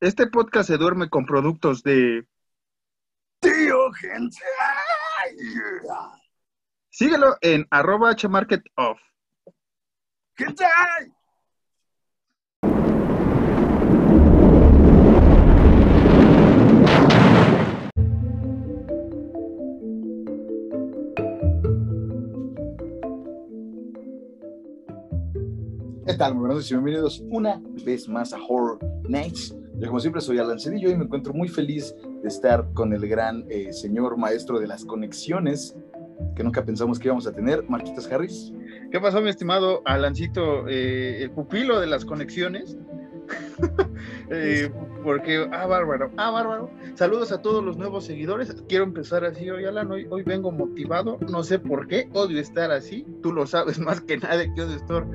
Este podcast se duerme con productos de Tío Gente. Síguelo en arroba hmarketoff. ¿Qué tal? Muy buenos días y bienvenidos una vez más a Horror Nights. Yo como siempre soy Alan Cedillo y me encuentro muy feliz de estar con el gran eh, señor maestro de las conexiones que nunca pensamos que íbamos a tener, Marquitas Harris. ¿Qué pasó, mi estimado Alancito, eh, el pupilo de las conexiones? Eh, porque, ah, bárbaro, ah, bárbaro. Saludos a todos los nuevos seguidores. Quiero empezar así hoy, Alan. Hoy, hoy vengo motivado. No sé por qué. Odio estar así. Tú lo sabes más que nadie que odio estar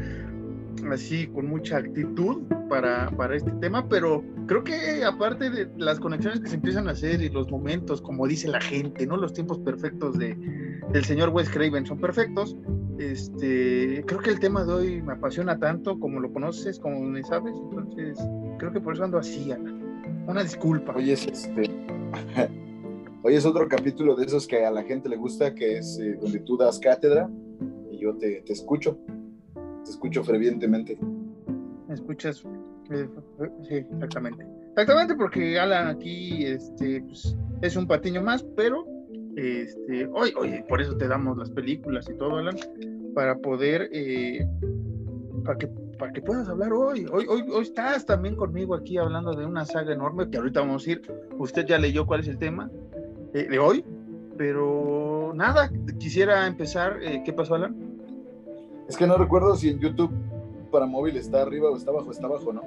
así con mucha actitud para, para este tema, pero creo que aparte de las conexiones que se empiezan a hacer y los momentos, como dice la gente, ¿no? Los tiempos perfectos de, del señor Wes Craven son perfectos. Este, creo que el tema de hoy me apasiona tanto como lo conoces, como me sabes, entonces creo que por eso ando así, Ana. Una disculpa. Hoy es este. Hoy es otro capítulo de esos que a la gente le gusta, que es eh, donde tú das cátedra y yo te, te escucho. Te escucho fervientemente. ¿Me escuchas? Eh, Sí, exactamente. Exactamente, porque Alan aquí este, pues, es un patiño más, pero este, hoy, hoy, por eso te damos las películas y todo, Alan, para poder, eh, para, que, para que puedas hablar hoy. Hoy, hoy. hoy estás también conmigo aquí hablando de una saga enorme que ahorita vamos a ir. Usted ya leyó cuál es el tema eh, de hoy, pero nada, quisiera empezar. eh, ¿Qué pasó, Alan? Es que no recuerdo si en YouTube para móvil está arriba o está abajo, está abajo, ¿no?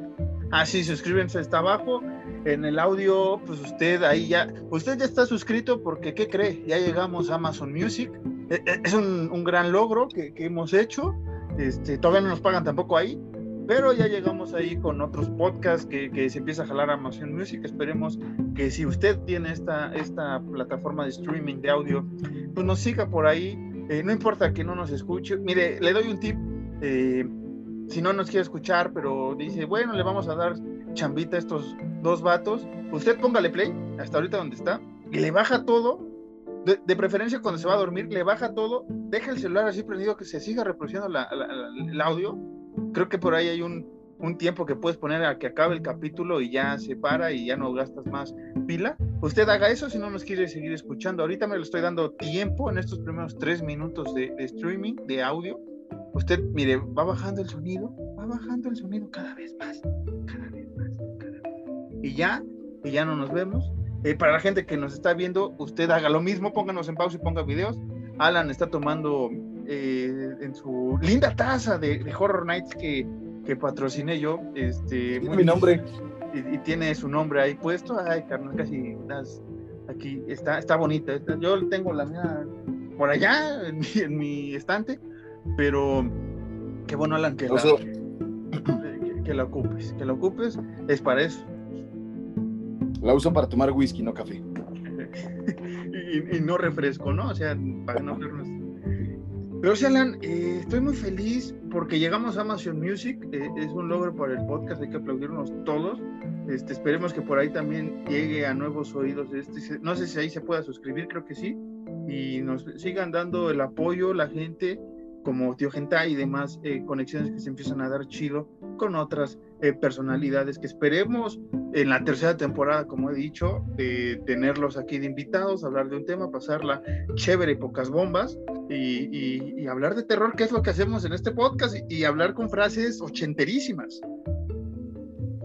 Ah, sí, suscríbanse, está abajo. En el audio, pues usted ahí ya, usted ya está suscrito porque, ¿qué cree? Ya llegamos a Amazon Music. Eh, eh, Es un, gran logro que, que hemos hecho. Este, todavía no nos pagan tampoco ahí, pero ya llegamos ahí con otros podcasts que, que se empieza a jalar a Amazon Music. Esperemos que si usted tiene esta, esta plataforma de streaming de audio, pues nos siga por ahí. Eh, no importa que no nos escuche. Mire, le doy un tip. eh, si no nos quiere escuchar, pero dice, bueno, le vamos a dar chambita a estos dos vatos, usted póngale play, hasta ahorita donde está, y le baja todo, de, preferencia cuando se va a dormir, le baja todo, deja el celular así prendido que se siga reproduciendo el audio. Creo que por ahí hay un, un tiempo que puedes poner a que acabe el capítulo y ya se para y ya no gastas más pila. Usted haga eso si no nos quiere seguir escuchando. Ahorita me lo estoy dando tiempo en estos primeros tres minutos de, streaming, de audio usted, mire, va bajando el sonido, va bajando el sonido cada vez más, cada vez más, cada vez. Y ya, y ya no nos vemos. Eh, para la gente que nos está viendo, usted haga lo mismo, pónganos en pausa y ponga videos. Alan está tomando eh, en su linda taza de, de Horror Nights que, que patrociné yo. Este, Tiene mi nombre. y, y tiene su nombre ahí puesto. Ay, carnal, casi das aquí. Está, está bonita. Está- yo tengo la mía por allá en mi, en mi estante, pero qué bueno, Alan, que la, que, que la ocupes. Que la ocupes es para eso. La uso para tomar whisky, no café. y, y no refresco, ¿no? O sea, para no vernos. Pero Alan, eh, estoy muy feliz porque llegamos a Amazon Music. eh, es un logro para el podcast, hay que aplaudirnos todos. Este, esperemos que por ahí también llegue a nuevos oídos. Este, no sé si ahí se pueda suscribir, creo que sí. Y nos sigan dando el apoyo, la gente, como Tío Genta y demás eh, conexiones que se empiezan a dar chido con otras eh, personalidades que esperemos en la tercera temporada, como he dicho, de tenerlos aquí de invitados, hablar de un tema, pasarla chévere y pocas bombas y, y- y hablar de terror, que es lo que hacemos en este podcast, y, y hablar con frases ochenterísimas.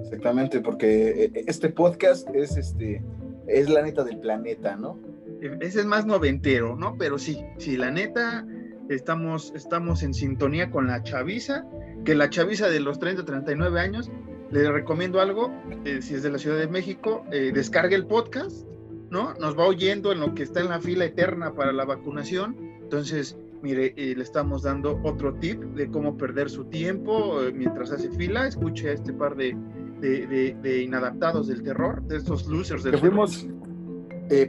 Exactamente, porque eh, este podcast es este es la neta del planeta, ¿no? E, Ese es más noventero, ¿no? Pero sí, sí, la neta, estamos, estamos en sintonía con la chaviza, que la chaviza de los 30, 39 años, le recomiendo algo, eh, si es de la Ciudad de México, eh, descargue el podcast, ¿no? Nos va oyendo en lo que está en la fila eterna para la vacunación. Entonces, mire, eh, le estamos dando otro tip de cómo perder su tiempo eh, mientras hace fila. Escuche a este par de, de, de- de inadaptados del terror, de estos losers del Que fuimos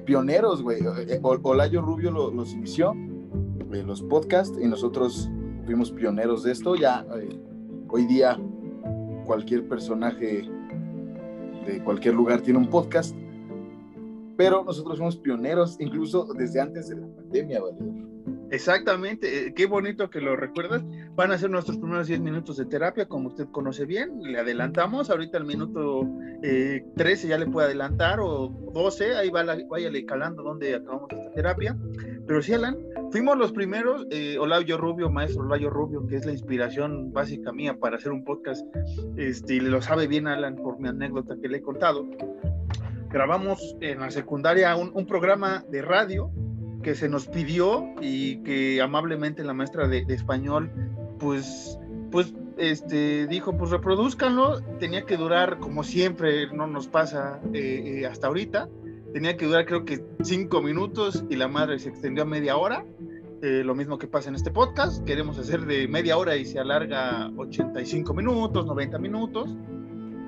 pioneros, güey. Ol- Olayo Rubio lo- los inició, los podcasts, y nosotros fuimos pioneros de esto. Ya eh, hoy día cualquier personaje de cualquier lugar tiene un podcast, pero nosotros somos pioneros, incluso desde antes de la pandemia, Valedor. Exactamente, eh, qué bonito que lo recuerdas. Van a ser nuestros primeros 10 minutos de terapia, como usted conoce bien. Le adelantamos, ahorita el minuto eh, 13 ya le puede adelantar, o 12, ahí va váyale calando donde acabamos esta terapia. Pero sí, Alan, fuimos los primeros, eh, Olayo Rubio, maestro Olayo Rubio, que es la inspiración básica mía para hacer un podcast, este, y lo sabe bien Alan por mi anécdota que le he contado. Grabamos en la secundaria un, un programa de radio que se nos pidió y que amablemente la maestra de, español, pues, pues, este, dijo, pues reproduzcanlo, tenía que durar, como siempre, no nos pasa eh, eh, hasta ahorita, tenía que durar creo que cinco minutos y la madre se extendió a media hora, eh, lo mismo que pasa en este podcast, queremos hacer de media hora y se alarga 85 minutos, 90 minutos.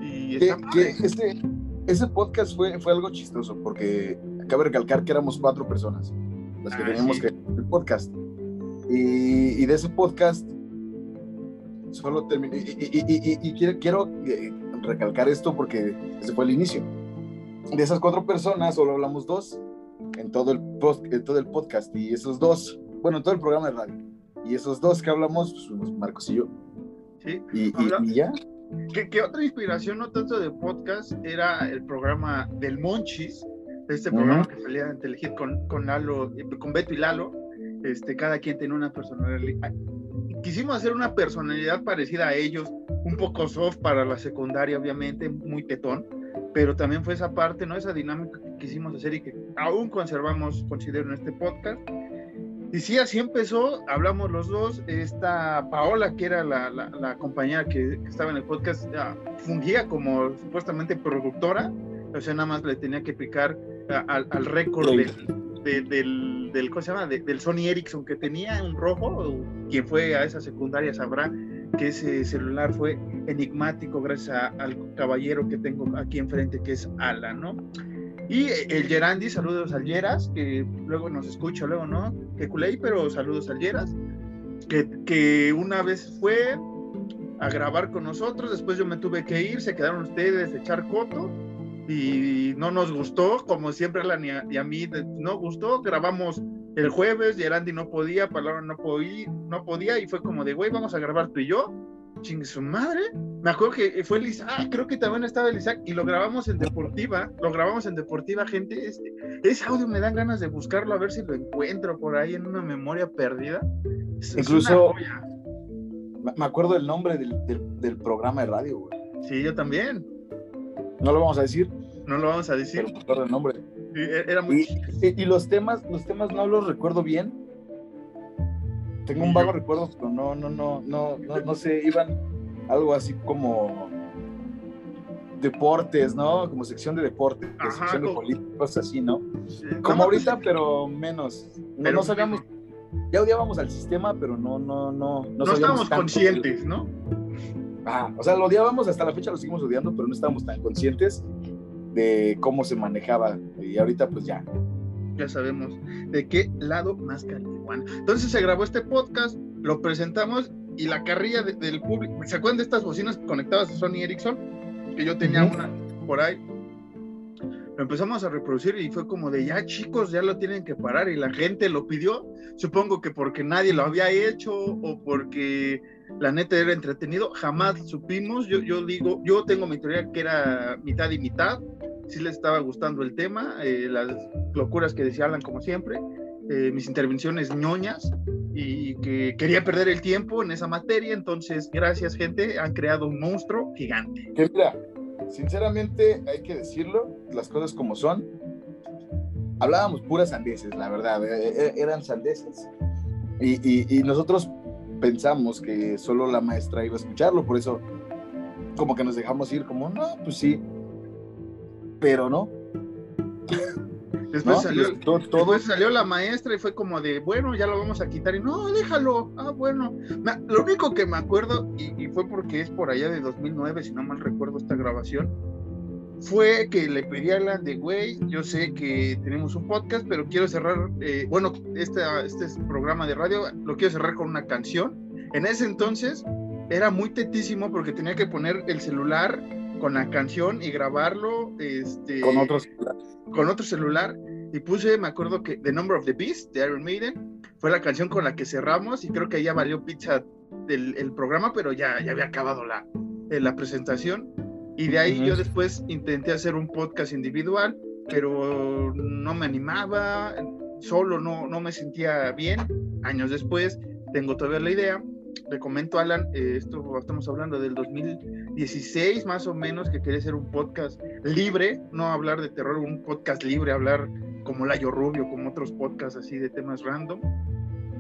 Y este, ese podcast fue, fue algo chistoso porque cabe recalcar que éramos cuatro personas las que ah, teníamos que el podcast. Y, de ese podcast solo terminé. Y, quiero, quiero eh, recalcar esto porque ese fue el inicio. De esas cuatro personas solo hablamos dos en todo el, en todo el podcast. Y esos dos, bueno, en todo el programa de radio. Y esos dos que hablamos, pues, Marcos y yo. Sí. Y, ya. ¿Qué, otra inspiración, no tanto de podcast, era el programa del Monchis, este programa que salía en Telehit con, con Lalo, con Beto y Lalo, este, cada quien tiene una personalidad. Quisimos hacer una personalidad parecida a ellos, un poco soft para la secundaria, obviamente, muy tetón, pero también fue esa parte, ¿no? Esa dinámica que quisimos hacer y que aún conservamos, considero, en este podcast. Y sí, así empezó, hablamos los dos, esta Paola, que era la, la, compañera que, estaba en el podcast, fungía como supuestamente productora, o sea, nada más le tenía que picar al, al récord del, del, del, ¿cómo se llama? del Sony Ericsson que tenía un rojo, quien fue a esa secundaria sabrá que ese celular fue enigmático gracias al caballero que tengo aquí enfrente que es Ala, ¿no? Y el Gerandi, saludos al Geras, que luego nos escucha, luego no, que culé, pero saludos al Geras, que, que una vez fue a grabar con nosotros, después yo me tuve que ir, se quedaron ustedes a echar coto, y no nos gustó, como siempre Alan y a, mí no gustó, grabamos el jueves Andy no podía, Palabra no podía, no podía y fue como de, güey, vamos a grabar tú y yo, chingue su madre, me acuerdo que fue Lisa, ah, creo que también estaba el y lo grabamos en Deportiva, lo grabamos en Deportiva, gente, este, ese audio me dan ganas de buscarlo a ver si lo encuentro por ahí en una memoria perdida. Incluso, me acuerdo el nombre del, del programa de radio, güey. Sí, yo también. No lo vamos a decir. No lo vamos a decir. Pero el nombre. E-, era muy... y, los temas, los temas no los recuerdo bien. Tengo un vago recuerdo, pero no, no, no, no, no, no sé, iban algo así como deportes, ¿no? Como sección de deportes, sección de políticos, así, ¿no? como ahorita, pero menos. No, no sabíamos, ya odiábamos al sistema, pero no, no, no. No, no estábamos conscientes, ¿no? Ah, o sea, lo odiábamos, hasta la fecha lo seguimos odiando, pero no estábamos tan conscientes de cómo se manejaba. Y ahorita, pues ya. Ya sabemos de qué lado más Bueno, Entonces se grabó este podcast, lo presentamos y la carrilla del público. ¿Se acuerdan de estas bocinas conectadas a Sony Ericsson? Que yo tenía una por ahí. Lo empezamos a reproducir y fue como de ya chicos, ya lo tienen que parar y la gente lo pidió. Supongo que porque nadie lo había hecho o porque la neta era entretenido, jamás supimos, yo, yo digo, yo tengo mi teoría que era mitad y mitad, sí les estaba gustando el tema, eh, las locuras que decía Alan como siempre, eh, mis intervenciones ñoñas y que quería perder el tiempo en esa materia, entonces gracias gente, han creado un monstruo gigante. Que mira, sinceramente hay que decirlo, las cosas como son, hablábamos puras sandeces, la verdad, eh, eran sandeces. Y, y, y nosotros pensamos que solo la maestra iba a escucharlo, por eso como que nos dejamos ir como, no, pues sí, pero no. Después, salió, todo, salió la maestra y fue como de, bueno, ya lo vamos a quitar. Y no, déjalo. Ah, bueno. Lo único que me acuerdo, y, fue porque es por allá de 2009, si no mal recuerdo esta grabación, fue que le pedí a la de, güey, yo sé que tenemos un podcast, pero quiero cerrar, eh, bueno, este, este programa de radio lo quiero cerrar con una canción. En ese entonces era muy tetísimo porque tenía que poner el celular con la canción y grabarlo este, Con otros. con otro celular y puse, me acuerdo que The Number of the Beast de Iron Maiden fue la canción con la que cerramos y creo que ya valió pizza el, el programa, pero ya, ya había acabado la, eh, la presentación. Y de ahí yo después intenté hacer un podcast individual, pero no me animaba, solo no, no me sentía bien. Años después tengo todavía la idea. Le comento Alan, eh, esto estamos hablando del 2016 más o menos, que quería hacer un podcast libre, no hablar de terror, un podcast libre, hablar como Layo Rubio, como otros podcasts así de temas random.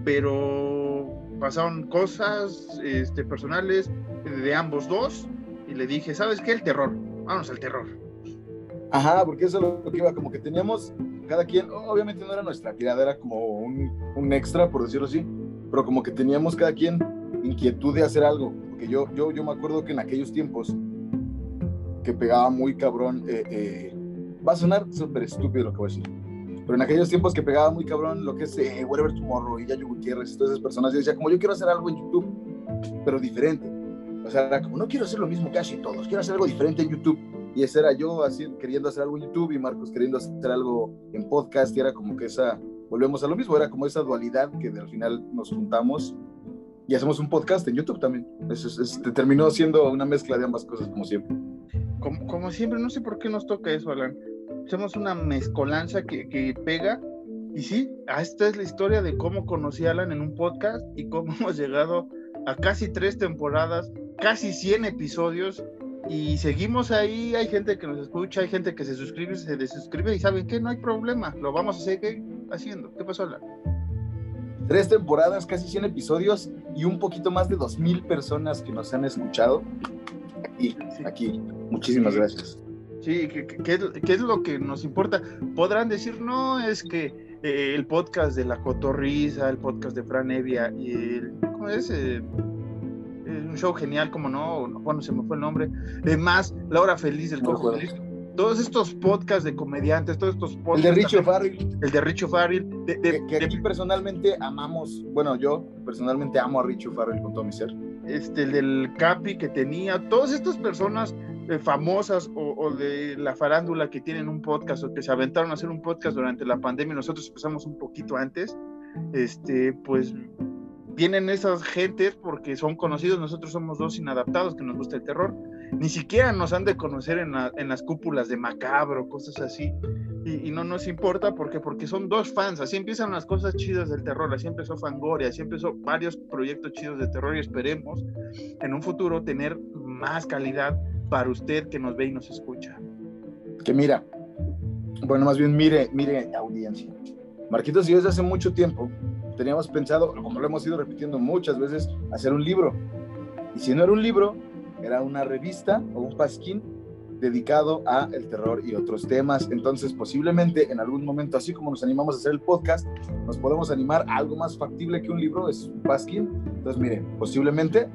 Pero pasaron cosas este, personales de ambos dos y le dije, ¿sabes qué? El terror, vamos al terror. Ajá, porque eso es lo que iba, como que teníamos cada quien, obviamente no era nuestra tirada, era como un, un extra, por decirlo así, pero como que teníamos cada quien inquietud de hacer algo, porque yo, yo, yo me acuerdo que en aquellos tiempos que pegaba muy cabrón, eh, eh, va a sonar súper estúpido lo que voy a decir, pero en aquellos tiempos que pegaba muy cabrón lo que es eh, Whatever Tomorrow y Yayo Gutiérrez todas esas personas, yo decía, como yo quiero hacer algo en YouTube, pero diferente, o sea, era como, no quiero hacer lo mismo que hacen todos, quiero hacer algo diferente en YouTube. Y ese era yo así, queriendo hacer algo en YouTube y Marcos queriendo hacer algo en podcast. Y era como que esa, volvemos a lo mismo, era como esa dualidad que al final nos juntamos y hacemos un podcast en YouTube también. Eso es- es- terminó siendo una mezcla de ambas cosas, como siempre. Como, como siempre, no sé por qué nos toca eso, Alan. Somos una mezcolanza que, que pega. Y sí, ah, esta es la historia de cómo conocí a Alan en un podcast y cómo hemos llegado a casi tres temporadas, casi 100 episodios. Y seguimos ahí, hay gente que nos escucha, hay gente que se suscribe, se desuscribe y saben que no hay problema, lo vamos a seguir haciendo. ¿Qué pasó, Alan? Tres temporadas, casi 100 episodios y un poquito más de 2.000 personas que nos han escuchado. Aquí, Sí. aquí. Muchísimas gracias. Sí, ¿qué, es, lo que nos importa? Podrán decir, no, es que eh, el podcast de La Cotorriza, el podcast de Fran Evia y el, ¿cómo es? Eh, un show genial, como no, bueno, se me fue el nombre, de más, La Hora Feliz del No Cojo acuerdo. Feliz. Todos estos podcasts de comediantes, todos estos El podcasts. de Richo Farrell, El de Richo Farrell. De, de- que, que de- aquí personalmente amamos, bueno, yo personalmente amo a Richo Farrell con todo mi ser. este, el del Capi que tenía, todas estas personas eh, famosas o, o de la farándula que tienen un podcast o que se aventaron a hacer un podcast durante la pandemia, nosotros empezamos un poquito antes, este, pues vienen esas gentes porque son conocidos, nosotros somos dos inadaptados que nos gusta el terror, ni siquiera nos han de conocer en, la- en las cúpulas de macabro, cosas así, y, y no nos importa porque porque son dos fans, así empiezan las cosas chidas del terror, así empezó Fangoria, así empezó varios proyectos chidos de terror y esperemos en un futuro tener más calidad para usted que nos ve y nos escucha. Que mira, bueno, más bien mire, mire audiencia. Marquitos y yo desde hace mucho tiempo teníamos pensado, como lo hemos ido repitiendo muchas veces, hacer un libro. Y si no era un libro, era una revista o un pasquín dedicado a el terror y otros temas. Entonces, posiblemente en algún momento, así como nos animamos a hacer el podcast, nos podemos animar a algo más factible que un libro, es un pasquín. Entonces, miren, posiblemente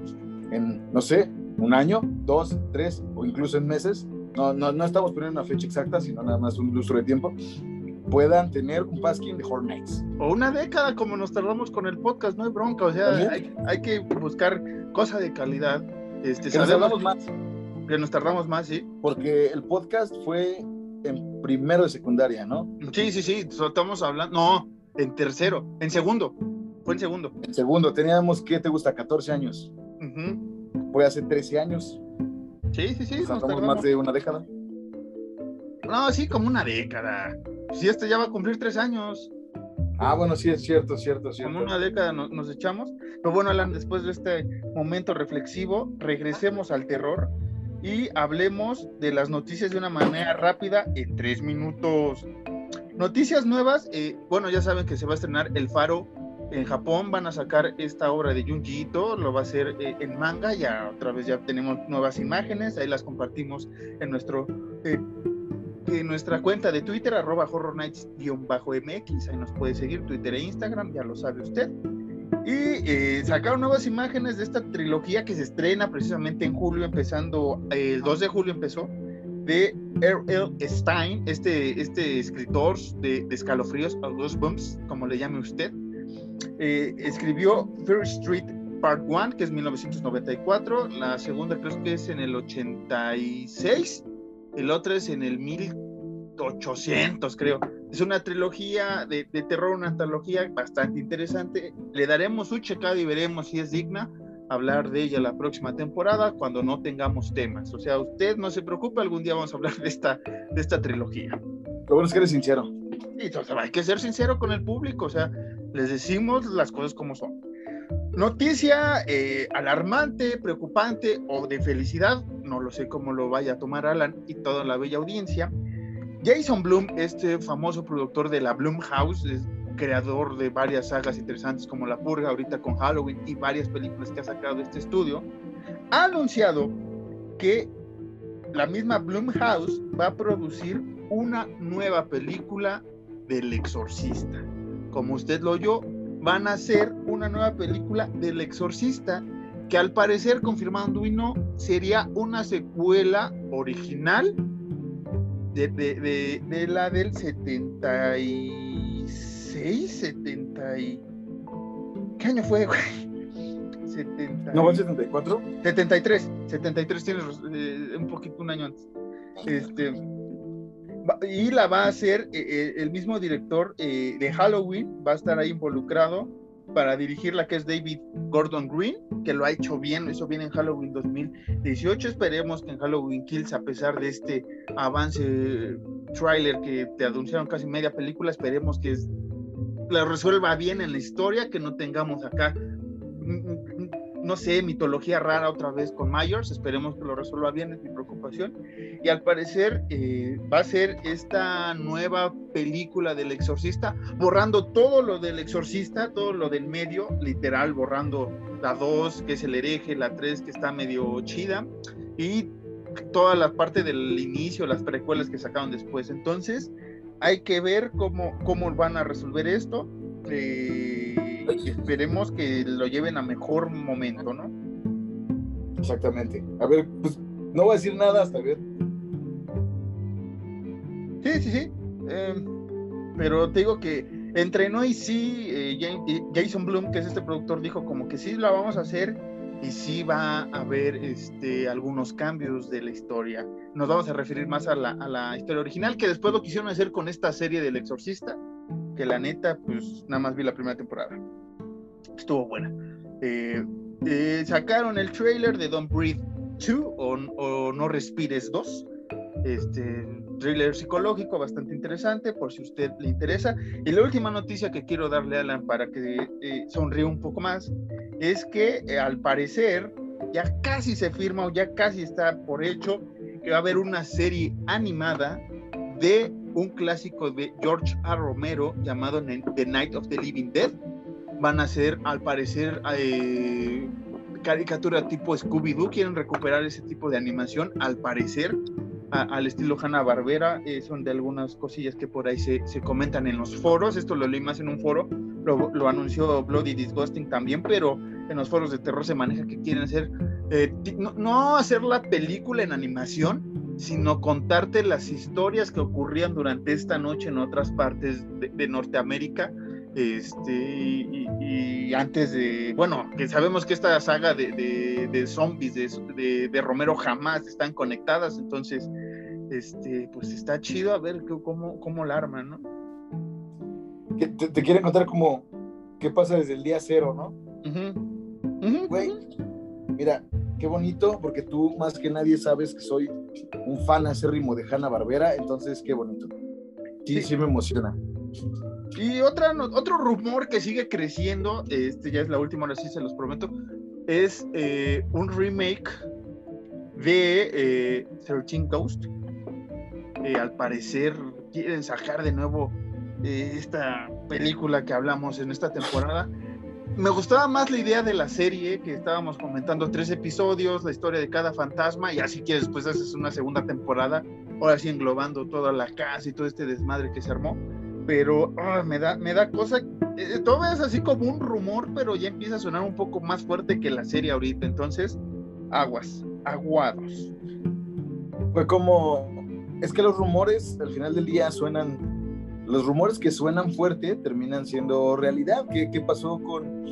en, no sé, un año, dos, tres o incluso en meses, no, no, no estamos poniendo una fecha exacta, sino nada más un lustro de tiempo, puedan tener un pasquín de Horror Nights. O una década como nos tardamos con el podcast, no hay bronca, o sea, hay, hay que buscar cosa de calidad. Este, Que nos hablamos más, que nos tardamos más, sí. porque el podcast fue en primero de secundaria, ¿no? Sí, sí, sí, estamos hablando, no, en tercero, en segundo, fue en segundo. En segundo, teníamos, ¿qué te gusta? 14 años. Ujú. Fue hace 13 años. Sí, sí, sí, Nos nos tardamos tardamos. más de una década. No, sí, como una década. Si este ya va a cumplir tres años. Ah, bueno, sí, es cierto, cierto, cierto. como una década no- nos, echamos. Pero bueno, Alan, después de este momento reflexivo, regresemos al terror y hablemos de las noticias de una manera rápida en tres minutos. Noticias nuevas, eh, bueno, ya saben que se va a estrenar El Faro en Japón, van a sacar esta obra de Junji Ito, lo va a hacer eh, en manga, ya otra vez ya tenemos nuevas imágenes, ahí las compartimos en nuestro... eh, nuestra cuenta de Twitter, arroba Horror Nights-MX, ahí nos puede seguir, Twitter e Instagram, ya lo sabe usted. Y eh, sacaron nuevas imágenes de esta trilogía que se estrena precisamente en julio, empezando, eh, el 2 de julio empezó, de R.L. Stein, este, este escritor de, de escalofríos, o Goosebumps, como le llame usted. Eh, escribió First Street Part 1, que es 1994, la segunda creo que es en el 86, el otro es en el 1800, creo. Es una trilogía de, de terror, una trilogía bastante interesante. Le daremos un checado y veremos si es digna hablar de ella la próxima temporada cuando no tengamos temas. O sea, usted no se preocupe, algún día vamos a hablar de esta, de esta trilogía. Lo bueno es que eres sincero. Y o sea, hay que ser sincero con el público, o sea, les decimos las cosas como son. Noticia eh, alarmante, preocupante o de felicidad, no lo sé cómo lo vaya a tomar Alan y toda la bella audiencia. Jason Bloom, este famoso productor de la Bloom House, creador de varias sagas interesantes como La Purga, ahorita con Halloween y varias películas que ha sacado este estudio, ha anunciado que la misma House va a producir una nueva película del exorcista. Como usted lo oyó, van a hacer una nueva película del exorcista que al parecer, confirmando y no, sería una secuela original de, de, de, la del 76, 70 y... ¿Qué año fue, güey? 70... ¿No fue el 74? 73, 73 tienes eh, un poquito, un año antes. Este, y la va a hacer eh, eh, el mismo director eh, de Halloween, va a estar ahí involucrado para dirigir la que es David Gordon Green, que lo ha hecho bien, lo hizo bien en Halloween 2018. Esperemos que en Halloween Kills, a pesar de este avance trailer que te anunciaron casi media película, esperemos que la resuelva bien en la historia, que no tengamos acá no sé, mitología rara otra vez con Myers, esperemos que lo resuelva bien, es mi preocupación. Y al parecer eh, va a ser esta nueva película del exorcista, borrando todo lo del exorcista, todo lo del medio, literal, borrando la 2, que es el hereje, la 3, que está medio chida, y toda la parte del inicio, las precuelas que sacaron después. Entonces, hay que ver cómo, cómo van a resolver esto. Eh, esperemos que lo lleven a mejor momento, ¿no? Exactamente. A ver, pues no voy a decir nada hasta ver. Sí, sí, sí. Em, pero te digo que entrenó y sí, eh, Jason Bloom, que es este productor, dijo como que sí la vamos a hacer y sí va a haber este, algunos cambios de la historia. Nos vamos a referir más a la, a la historia original, que después lo quisieron hacer con esta serie del exorcista, que la neta, pues nada más vi la primera temporada estuvo buena. Eh, eh, sacaron el trailer de Don't Breathe 2 o, No Respires 2. Este trailer psicológico bastante interesante por si usted le interesa. Y la última noticia que quiero darle a Alan para que eh, sonríe un poco más es que al parecer ya casi se firma o ya casi está por hecho que va a haber una serie animada de un clásico de George A. Romero llamado The Night of the Living Dead. Van a ser, al parecer, eh, caricatura tipo Scooby-Doo, quieren recuperar ese tipo de animación, al parecer, al estilo Hanna-Barbera, eh, son de algunas cosillas que por ahí se, se, comentan en los foros, esto lo leí más en un foro, lo, lo, anunció Bloody Disgusting también, pero en los foros de terror se maneja que quieren hacer, eh, no, no hacer la película en animación, sino contarte las historias que ocurrían durante esta noche en otras partes de, de Norteamérica, este, y, antes de, bueno, que sabemos que esta saga de, de, zombies de, de, Romero jamás están conectadas, entonces, este, pues está chido a ver cómo, cómo la arman, ¿no? te, te, quieren contar como qué pasa desde el día cero, ¿no? Güey, mira, qué bonito, porque tú más que nadie sabes que soy un fan acérrimo de Hanna Barbera, entonces qué bonito. sí, sí me emociona. Y otra, otro rumor que sigue creciendo, este ya es la última, ahora sí se los prometo, es eh, un remake de eh, 13 Ghost. al parecer quieren sacar de nuevo eh, esta película que hablamos en esta temporada. Me gustaba más la idea de la serie que estábamos comentando, tres episodios, la historia de cada fantasma, y así que después haces una segunda temporada, ahora sí englobando toda la casa y todo este desmadre que se armó pero ah, me, da, me da cosa. Eh, todo es así como un rumor, pero ya empieza a sonar un poco más fuerte que la serie ahorita. Entonces, aguas, aguados. Fue como. Es que los rumores al final del día suenan. Los rumores que suenan fuerte terminan siendo realidad. ¿Qué, qué pasó con,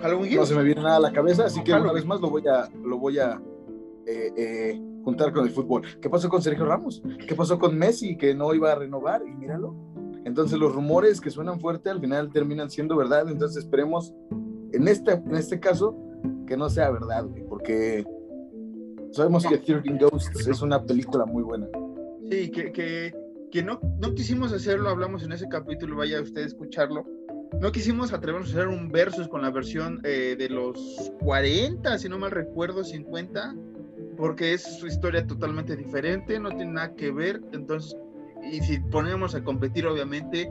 Halloween No se me viene nada a la cabeza, así que una vez más lo voy a, lo voy a eh, eh, juntar con el fútbol. ¿Qué pasó con Sergio Ramos? ¿Qué pasó con Messi que no iba a renovar? Y míralo. Entonces los rumores que suenan fuerte al final terminan siendo verdad. Entonces esperemos en este, en este caso que no sea verdad, porque sabemos que 13 Ghosts es una película muy buena. Sí, que, que, que no, no quisimos hacerlo, hablamos en ese capítulo, vaya usted a escucharlo. No quisimos atrevernos a hacer un versus con la versión eh, de los 40, si no mal recuerdo, 50, porque es su historia totalmente diferente, no tiene nada que ver. Entonces, y si ponemos a competir, obviamente,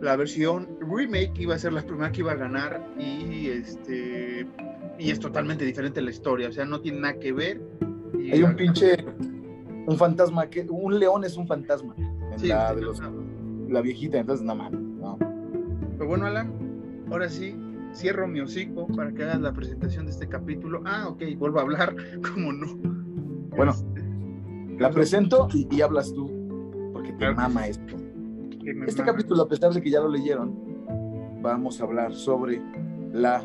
la versión remake iba a ser la primera que iba a ganar y este y es totalmente diferente la historia, o sea, no tiene nada que ver. Hay un pinche un fantasma que un león es un fantasma en la, de los, la viejita, entonces. No. Pero bueno, Alan, ahora sí cierro mi hocico para que hagas la presentación de este capítulo. Ah, ok, vuelvo a hablar, como no. Bueno, la presento y, hablas tú, porque te mama esto. Este capítulo, a pesar de que ya lo leyeron, vamos a hablar sobre la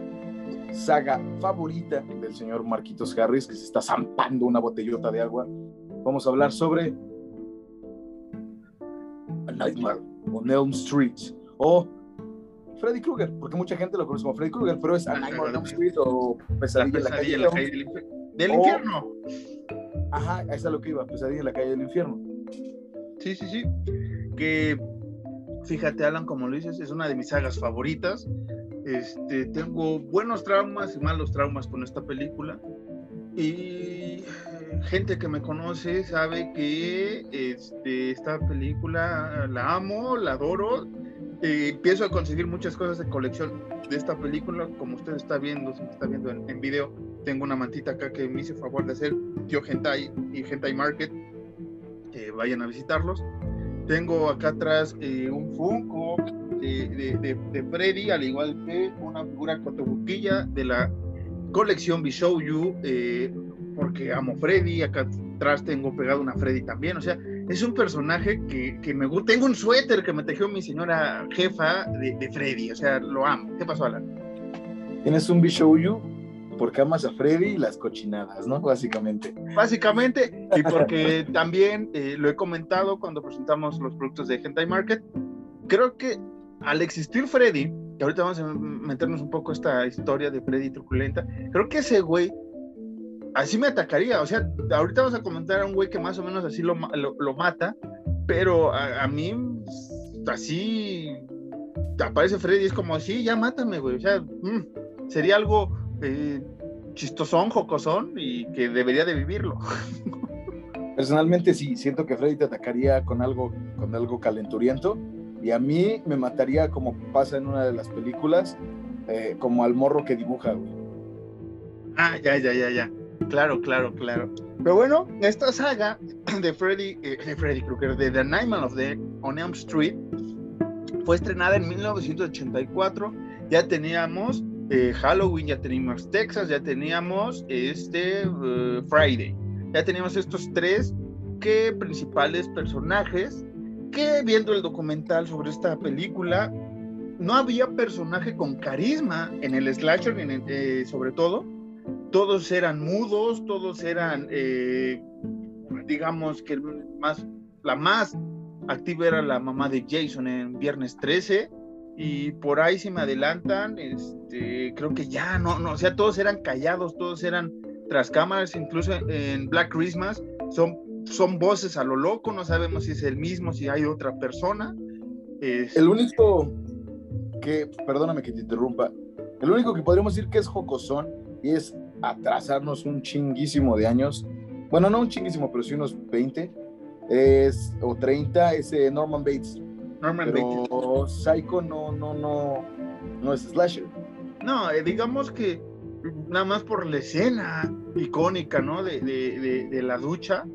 saga favorita del señor Marquitos Harris, que se está zampando una botellota de agua. Vamos a hablar sobre A Nightmare on Elm Street o Freddy Krueger, porque mucha gente lo conoce como Freddy Krueger, pero es A Nightmare on Elm Street o Pesadilla, en la calle, del infierno. Ajá, ahí está lo que iba, Pesadilla en la calle del infierno. Sí, sí, sí. Que fíjate, Alan, como lo dices, es una de mis sagas favoritas. Este, tengo buenos traumas y malos traumas con esta película. Y gente que me conoce sabe que este, esta película la amo, la adoro. Eh, empiezo a conseguir muchas cosas de colección de esta película, como usted está viendo, si está viendo en, en video, tengo una mantita acá que me hice favor de hacer, Tío Hentai y Hentai Market, vayan a visitarlos. Tengo acá atrás eh, un Funko de, de, Freddy, al igual que una figura cotobuquilla de la colección Bishouju, eh, porque amo Freddy. Acá atrás tengo pegado una Freddy también. O sea, es un personaje que, que me gusta. Tengo un suéter que me tejió mi señora jefa de, de Freddy. O sea, lo amo. ¿Qué pasó, Alan? ¿Tienes un Bishouju? porque amas a Freddy y las cochinadas, ¿no? Básicamente. Básicamente, y porque también eh, lo he comentado cuando presentamos los productos de Hentai Market, creo que al existir Freddy, y ahorita vamos a meternos un poco esta historia de Freddy truculenta, creo que ese güey así me atacaría, o sea, ahorita vamos a comentar a un güey que más o menos así lo, lo, mata, pero a, mí así aparece Freddy, es como así, ya mátame, güey, o sea, mm, sería algo eh, chistosón, jocosón y que debería de vivirlo. Personalmente sí, siento que Freddy te atacaría con algo, con algo calenturiento y a mí me mataría como pasa en una de las películas, eh, como al morro que dibuja. Ah, ya, ya, ya, ya. Claro, claro, claro. Pero bueno, esta saga de Freddy, eh, de Freddy Krueger, de The Nightmare of the on Elm Street, fue estrenada en 1984. Ya teníamos eh, Halloween, ya teníamos Texas, ya teníamos este eh, Friday. Ya teníamos estos tres que principales personajes que viendo el documental sobre esta película, no había personaje con carisma en el slasher, eh, sobre todo. Todos eran mudos, todos eran, digamos que más, la más activa era la mamá de Jason en Viernes 13 y por ahí si me adelantan, este, creo que ya no, no, o sea, todos eran callados, todos eran tras cámaras, incluso en Black Christmas son, son voces a lo loco, no sabemos si es el mismo, si hay otra persona. El único que, perdóname que te interrumpa, el único que podríamos decir que es jocosón y es atrasarnos un chinguísimo de años, bueno, no un chinguísimo, pero sí unos 20 es, o 30, es Norman Bates Norman Pero Psycho no, no, no, no es slasher. No, eh, digamos que nada más por la escena icónica, ¿no? De, de, de, la ducha,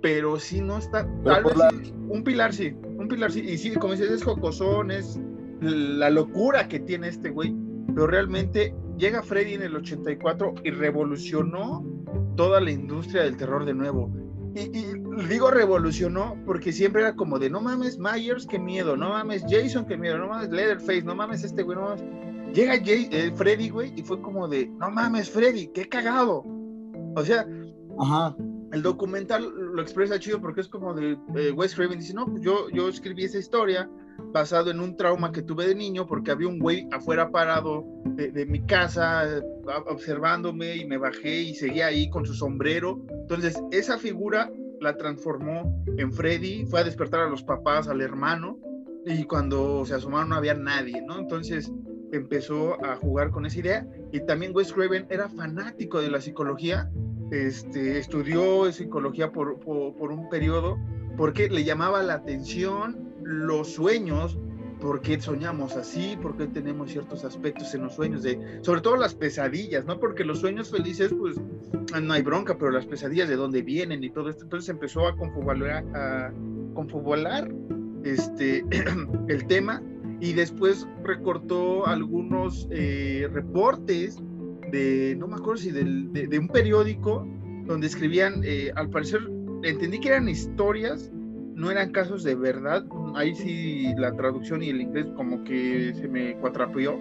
pero sí no está. Tal vez un pilar sí, un pilar sí. Y sí, como dices, es jocosón, es la locura que tiene este güey. Pero realmente llega Freddy en el 84 y revolucionó toda la industria del terror de nuevo y, digo revolucionó porque siempre era como de no mames Myers, qué miedo, no mames Jason, qué miedo, no mames Leatherface, no mames este güey, no mames. Llega Jay, eh, Freddy, güey, y fue como de, no mames, Freddy, qué cagado. O sea, Ajá. el documental lo expresa chido porque es como de eh, Wes Craven dice, no, pues yo, yo escribí esa historia basado en un trauma que tuve de niño porque había un güey afuera parado de, mi casa observándome y me bajé y seguía ahí con su sombrero. Entonces, esa figura la transformó en Freddy, fue a despertar a los papás, al hermano, y cuando se asomaron no había nadie, ¿no? Entonces empezó a jugar con esa idea y también Wes Craven era fanático de la psicología, este, estudió psicología por, por, por un periodo porque le llamaba la atención los sueños, por qué soñamos así, por qué tenemos ciertos aspectos en los sueños, de, sobre todo las pesadillas, ¿no? Porque los sueños felices, pues no hay bronca, pero las pesadillas de dónde vienen y todo esto, entonces empezó a confubular, a confubular este, el tema y después recortó algunos eh, reportes de, no me acuerdo si del, de, de, un periódico donde escribían, eh, al parecer, entendí que eran historias, no eran casos de verdad, ahí sí la traducción y el inglés como que se me cuatrapeó,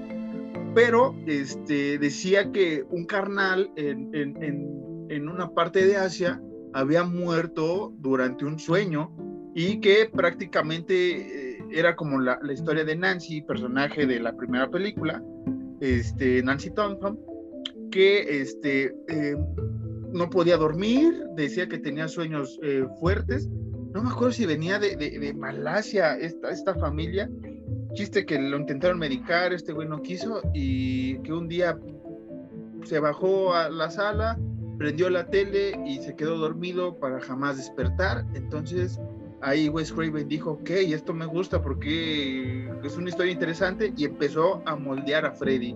pero este, decía que un carnal en, en, en, en una parte de Asia había muerto durante un sueño y que prácticamente eh, era como la, la, historia de Nancy, personaje de la primera película, este, Nancy Thompson, que este, eh, no podía dormir, decía que tenía sueños eh, fuertes. No me acuerdo si venía de, de, de, Malasia esta, esta familia. Chiste que lo intentaron medicar, este güey no quiso y que un día se bajó a la sala, prendió la tele y se quedó dormido para jamás despertar. Entonces ahí Wes Craven dijo, ok, esto me gusta porque es una historia interesante y empezó a moldear a Freddy.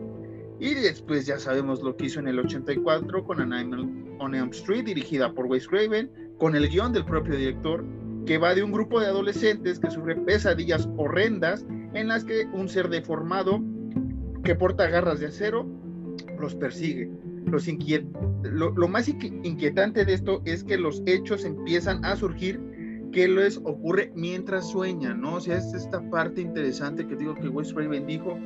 Y después ya sabemos lo que hizo en el 84 con A Nightmare on Elm Street, dirigida por Wes Craven, con el guion del propio director, que va de un grupo de adolescentes que sufre pesadillas horrendas en las que un ser deformado que porta garras de acero los persigue. Lo más inquietante de esto es que los hechos empiezan a surgir que les ocurre mientras sueñan, ¿no? O sea, es esta parte interesante que digo que Wes Craven dijo,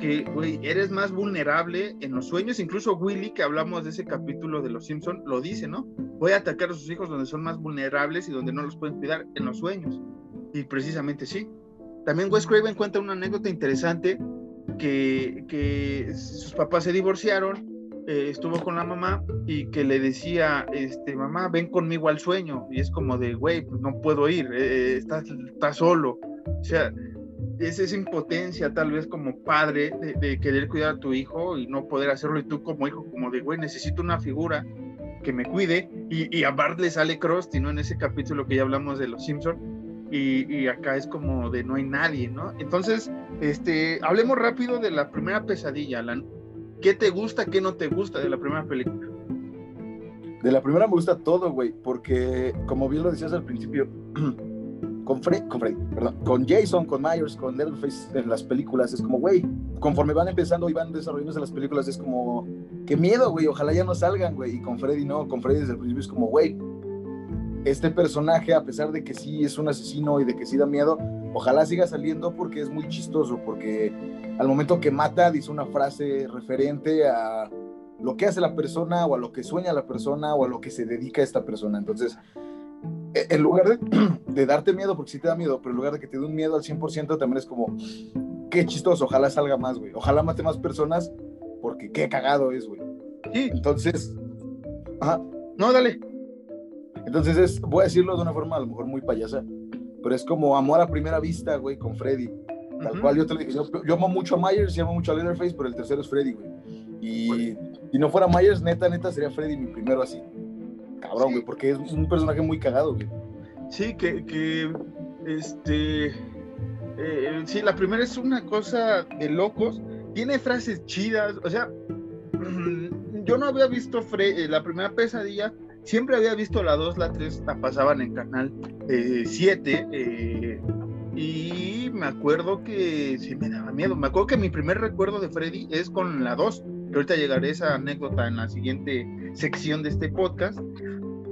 que, güey, eres más vulnerable en los sueños, incluso Willy, que hablamos de ese capítulo de Los Simpson, lo dice, ¿no? Voy a atacar a sus hijos donde son más vulnerables y donde no los pueden cuidar, en los sueños. Y precisamente sí. También Wes Craven cuenta una anécdota interesante que, que sus papás se divorciaron, eh, estuvo con la mamá y que le decía, este, mamá, ven conmigo al sueño. Y es como de, güey, pues no puedo ir, eh, estás, estás solo. O sea, es esa impotencia tal vez como padre de, de, querer cuidar a tu hijo y no poder hacerlo y tú como hijo como de, güey, necesito una figura que me cuide y, y a Bart le sale Krusty, ¿no? En ese capítulo que ya hablamos de Los Simpson y, y, acá es como de no hay nadie, ¿no? Entonces, este, hablemos rápido de la primera pesadilla, Alan. ¿Qué te gusta, qué no te gusta de la primera película? De la primera me gusta todo, güey, porque como bien lo decías al principio, con con Freddy, perdón, con Jason, con Myers, con Leatherface en las películas, es como, güey, conforme van empezando y van desarrollándose las películas, es como, qué miedo, güey, ojalá ya no salgan, güey, y con Freddy no, con Freddy desde el principio es como, güey, este personaje, a pesar de que sí es un asesino y de que sí da miedo, ojalá siga saliendo porque es muy chistoso, porque al momento que mata dice una frase referente a lo que hace la persona o a lo que sueña la persona o a lo que se dedica esta persona. Entonces, en lugar de, de, darte miedo, porque sí te da miedo, pero en lugar de que te dé un miedo al 100%, también es como, qué chistoso, ojalá salga más, güey. Ojalá mate más personas, porque qué cagado es, güey. Sí. Entonces, ajá. No, dale. Entonces, es, voy a decirlo de una forma a lo mejor muy payasa, pero es como amor a primera vista, güey, con Freddy. Tal uh -huh. cual yo te lo dije, yo, yo, amo mucho a Myers y amo mucho a Leatherface, pero el tercero es Freddy, güey. Y si no fuera Myers, neta, neta, sería Freddy mi primero así. Cabrón, güey, porque es un personaje muy cagado, güey. Sí, que, que este, eh, sí, la primera es una cosa de locos, tiene frases chidas, o sea, yo no había visto Fre la primera pesadilla, siempre había visto la 2, la 3, la pasaban en canal 7, eh, eh, y me acuerdo que sí me daba miedo, me acuerdo que mi primer recuerdo de Freddy es con la 2, que ahorita llegaré a esa anécdota en la siguiente sección de este podcast,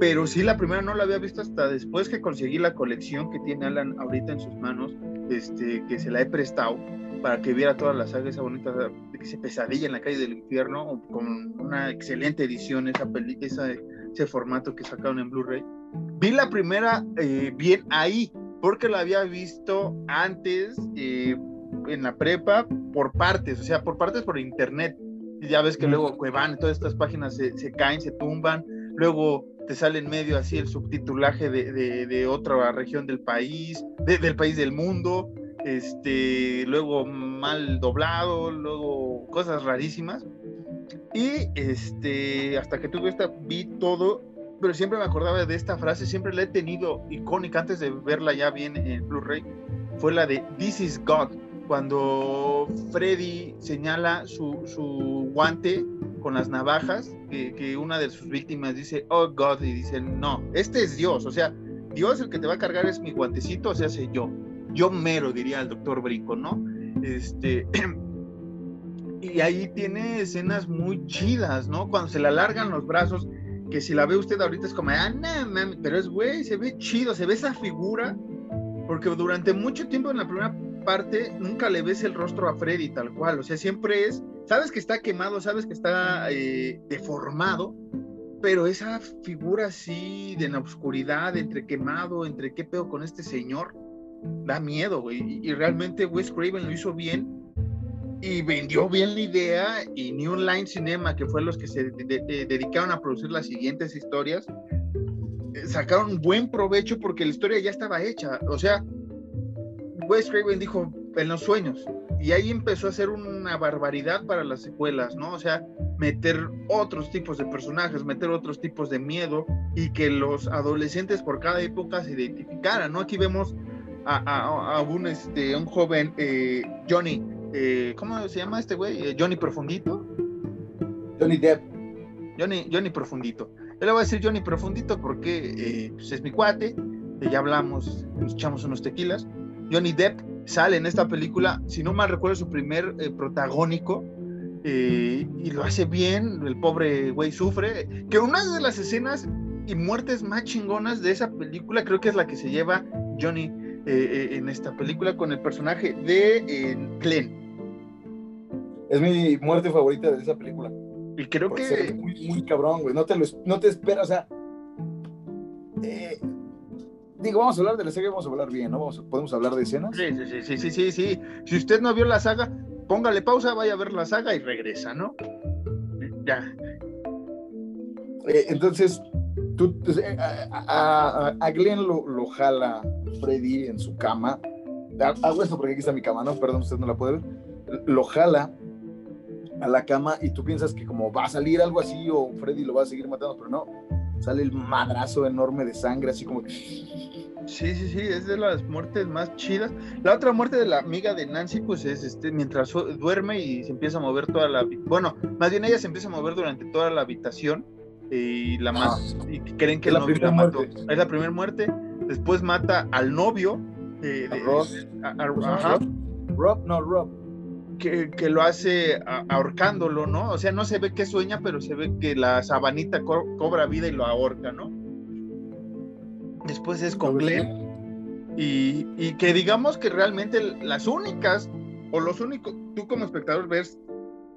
pero sí la primera no la había visto hasta después que conseguí la colección que tiene Alan ahorita en sus manos, este, que se la he prestado, para que viera toda la saga, esa bonita, esa pesadilla en la calle del infierno, con una excelente edición, esa, peli, esa ese formato que sacaron en Blu-ray. Vi la primera eh, bien ahí, porque la había visto antes eh, en la prepa por partes, o sea, por partes por internet. Y ya ves que luego Cuevan, todas estas páginas se, se, caen, se tumban, luego te sale en medio así el subtitulaje de, de, de otra región del país, del país del mundo, este, luego mal doblado, luego cosas rarísimas. Y este, hasta que tuve esta, vi todo, pero siempre me acordaba de esta frase, siempre la he tenido icónica antes de verla ya bien en Blu-ray, fue la de This is God, cuando Freddy señala su, su guante con las navajas, que, que, una de sus víctimas dice, oh God, y dice, no, este es Dios, o sea, Dios el que te va a cargar es mi guantecito, o sea, sé yo, yo mero, diría el doctor Brico, ¿no? Este, y ahí tiene escenas muy chidas, ¿no? Cuando se le alargan los brazos, que si la ve usted ahorita es como, ah, no, mami, pero es güey, se ve chido, se ve esa figura, porque durante mucho tiempo en la primera parte nunca le ves el rostro a Freddy tal cual, o sea, siempre es, sabes que está quemado, sabes que está eh, deformado, pero esa figura así de la oscuridad, entre quemado, entre qué pedo con este señor, da miedo, güey, y, realmente Wes Craven lo hizo bien y vendió bien la idea y New Line Cinema, que fue los que se de, de, dedicaron a producir las siguientes historias, eh, sacaron buen provecho porque la historia ya estaba hecha. O sea, Wes Craven dijo en los sueños y ahí empezó a hacer una barbaridad para las secuelas, ¿no? O sea, meter otros tipos de personajes, meter otros tipos de miedo y que los adolescentes por cada época se identificaran, ¿no? Aquí vemos a, a, a un, este, un joven eh, Johnny eh, ¿cómo se llama este güey? Eh, Johnny Profundito. Johnny Depp. Johnny, Johnny Profundito. Yo le voy a decir Johnny Profundito porque eh, pues es mi cuate, ya hablamos, nos echamos unos tequilas. Johnny Depp sale en esta película, si no mal recuerdo, su primer protagónico, y lo hace bien, el pobre güey sufre, que una de las escenas y muertes más chingonas de esa película creo que es la que se lleva Johnny eh, en esta película con el personaje de eh, Glenn. Es mi muerte favorita de esa película. Y creo que. Muy, muy cabrón, güey. No te, lo, no te esperas, o sea. Eh, digo, vamos a hablar de la serie, vamos a hablar bien, ¿no? Vamos, ¿Podemos hablar de escenas? Sí, sí, sí, sí, sí, sí. Si usted no vio la saga, póngale pausa, vaya a ver la saga y regresa, ¿no? Ya. entonces, tú, pues, a, a, Glenn lo, lo, jala Freddy en su cama. Hago esto porque aquí está mi cama, ¿no? Perdón, usted no la puede ver. Lo jala a la cama y tú piensas que como va a salir algo así o Freddy lo va a seguir matando, pero no. Sale el madrazo enorme de sangre, así como... Sí, sí, sí, es de las muertes más chidas. La otra muerte de la amiga de Nancy, pues es este, mientras duerme y se empieza a mover toda la... Bueno, más bien ella se empieza a mover durante toda la habitación y la ah, y creen que novio la mató. Es la primera muerte. Después mata al novio. Eh, de, a Rob. A, Rob, no, Rob que, que, lo hace ahorcándolo, ¿no? O sea, no se ve que sueña, pero se ve que la sabanita co cobra vida y lo ahorca, ¿no? Después es con Glenn. Y, y, que digamos que realmente las únicas, o los únicos, tú como espectador ves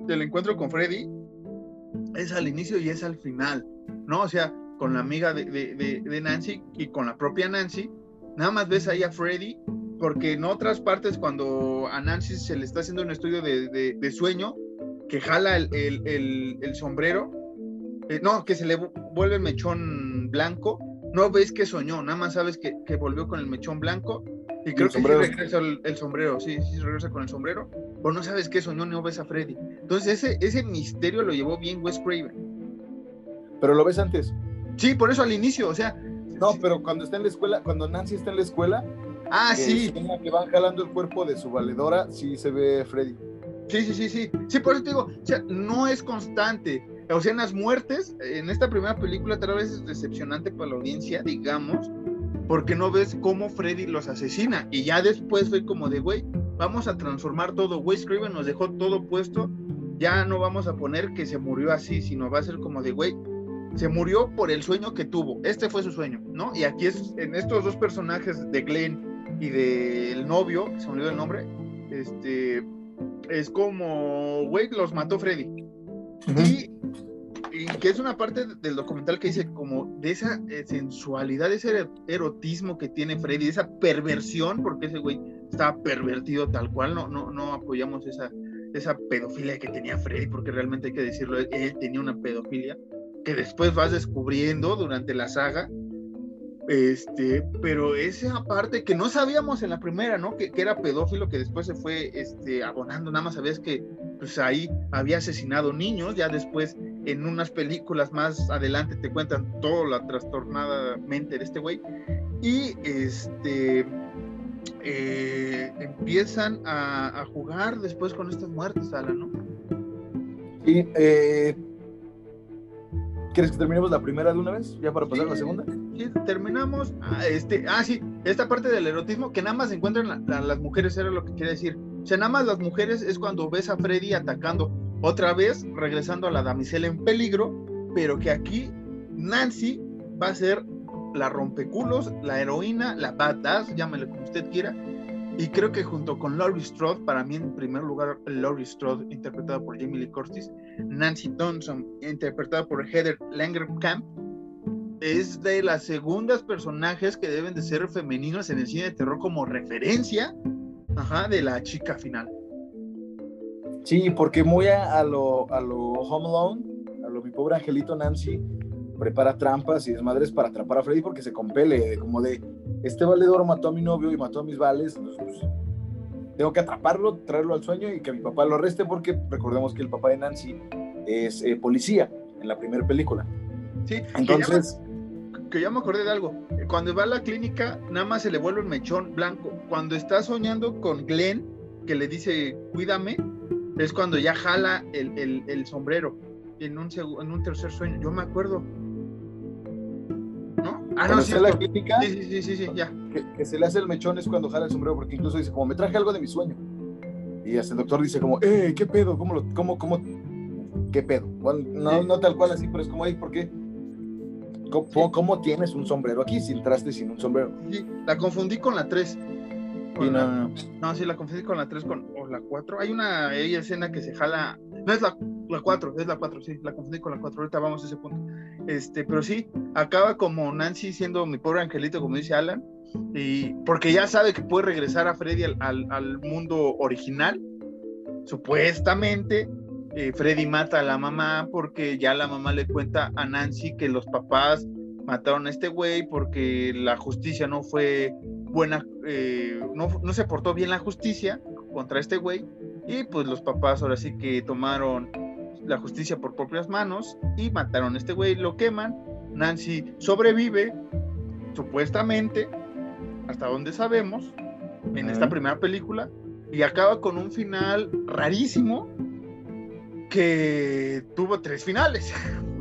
el encuentro con Freddy, es al inicio y es al final, ¿no? O sea, con la amiga de, de, de, de Nancy y con la propia Nancy, nada más ves ahí a Freddy porque en otras partes cuando a Nancy se le está haciendo un estudio de, de, de sueño, que jala el, el, el, el sombrero, eh, no, que se le vuelve el mechón blanco, no ves que soñó, nada más sabes que, que volvió con el mechón blanco y creo que sí regresa el, sombrero, sí, sí regresa con el sombrero, o no sabes qué soñó, no ves a Freddy. Entonces ese, ese misterio lo llevó bien Wes Craven. Pero lo ves antes. Sí, por eso al inicio, o sea. No, pero cuando está en la escuela, cuando Nancy está en la escuela, Ah, sí. Que van jalando el cuerpo de su valedora, sí se ve Freddy. Sí, sí, sí, sí. Sí, por eso te digo, o sea, no es constante. O sea, en las muertes, en esta primera película tal vez es decepcionante para la audiencia, digamos, porque no ves cómo Freddy los asesina. Y ya después fue como de, güey, vamos a transformar todo. Wes Craven nos dejó todo puesto. Ya no vamos a poner que se murió así, sino va a ser como de, güey, se murió por el sueño que tuvo. Este fue su sueño, ¿no? Y aquí es en estos dos personajes de Glenn y del novio, que se me olvidó el nombre, este, es como, güey, los mató Freddy. y, y, que es una parte del documental que dice como de esa eh, sensualidad, ese erotismo que tiene Freddy, esa perversión, porque ese güey estaba pervertido tal cual, no, no, no apoyamos esa, esa pedofilia que tenía Freddy, porque realmente hay que decirlo, él tenía una pedofilia que después vas descubriendo durante la saga, este, pero esa parte que no sabíamos en la primera, ¿no? Que, que, era pedófilo, que después se fue este, abonando, nada más sabías que pues ahí había asesinado niños, ya después en unas películas más adelante te cuentan toda la trastornada mente de este güey, y este, eh, empiezan a, a, jugar después con estas muertes, Alan, ¿no? Sí, eh, ¿Quieres que terminemos la primera de una vez? ¿Ya para pasar a la segunda? Sí, terminamos. Ah, este, ah, sí, esta parte del erotismo que nada más se encuentran las mujeres, era lo que quiere decir. O sea, nada más las mujeres es cuando ves a Freddy atacando otra vez, regresando a la damisela en peligro, pero que aquí Nancy va a ser la rompeculos, la heroína, la badass, llámale como usted quiera, y creo que junto con Laurie Strode, para mí en primer lugar Laurie Strode, interpretada por Jamie Lee Curtis, Nancy Thompson, interpretada por Heather Langerkamp, es de las segundas personajes que deben de ser femeninos en el cine de terror como referencia de la chica final. Sí, porque muy a, lo, a lo Home Alone, a lo mi pobre angelito Nancy, prepara trampas y desmadres para atrapar a Freddy porque se compele, como de, este valedor mató a mi novio y mató a mis vales, pues, tengo que atraparlo, traerlo al sueño y que mi papá lo arreste porque recordemos que el papá de Nancy es eh, policía en la primera película. Sí, entonces... Que ya, me, acordé de algo. Cuando va a la clínica, nada más se le vuelve el mechón blanco. Cuando está soñando con Glenn, que le dice, cuídame, es cuando ya jala el, el, el sombrero en un, en un tercer sueño. Yo me acuerdo. Ah, no, sí, la crítica. Sí, sí, sí, sí, ya. Que, se le hace el mechón es cuando jala el sombrero, porque incluso dice, como me traje algo de mi sueño. Y hasta el doctor dice como, eh, ¿qué pedo? ¿Cómo lo, cómo, cómo, qué pedo? no, no tal cual así, pero es como, ay, ¿por qué? ¿Cómo, ¿Cómo, tienes un sombrero aquí si entraste sin un sombrero? Sí, la confundí con la 3. no, no, no. sí, la confundí con la 3 con, o la 4. Hay una escena que se jala, no es la, la 4, es la 4, sí, la confundí con la 4. Ahorita vamos a ese punto. Este, pero sí, acaba como Nancy siendo mi pobre angelito, como dice Alan, y porque ya sabe que puede regresar a Freddy al, mundo original. Supuestamente, eh, Freddy mata a la mamá porque ya la mamá le cuenta a Nancy que los papás mataron a este güey porque la justicia no fue buena, eh, no, no se portó bien la justicia contra este güey y pues los papás ahora sí que tomaron la justicia por propias manos y mataron a este güey, lo queman. Nancy sobrevive, supuestamente, hasta donde sabemos, en esta primera película, y acaba con un final rarísimo que tuvo tres finales.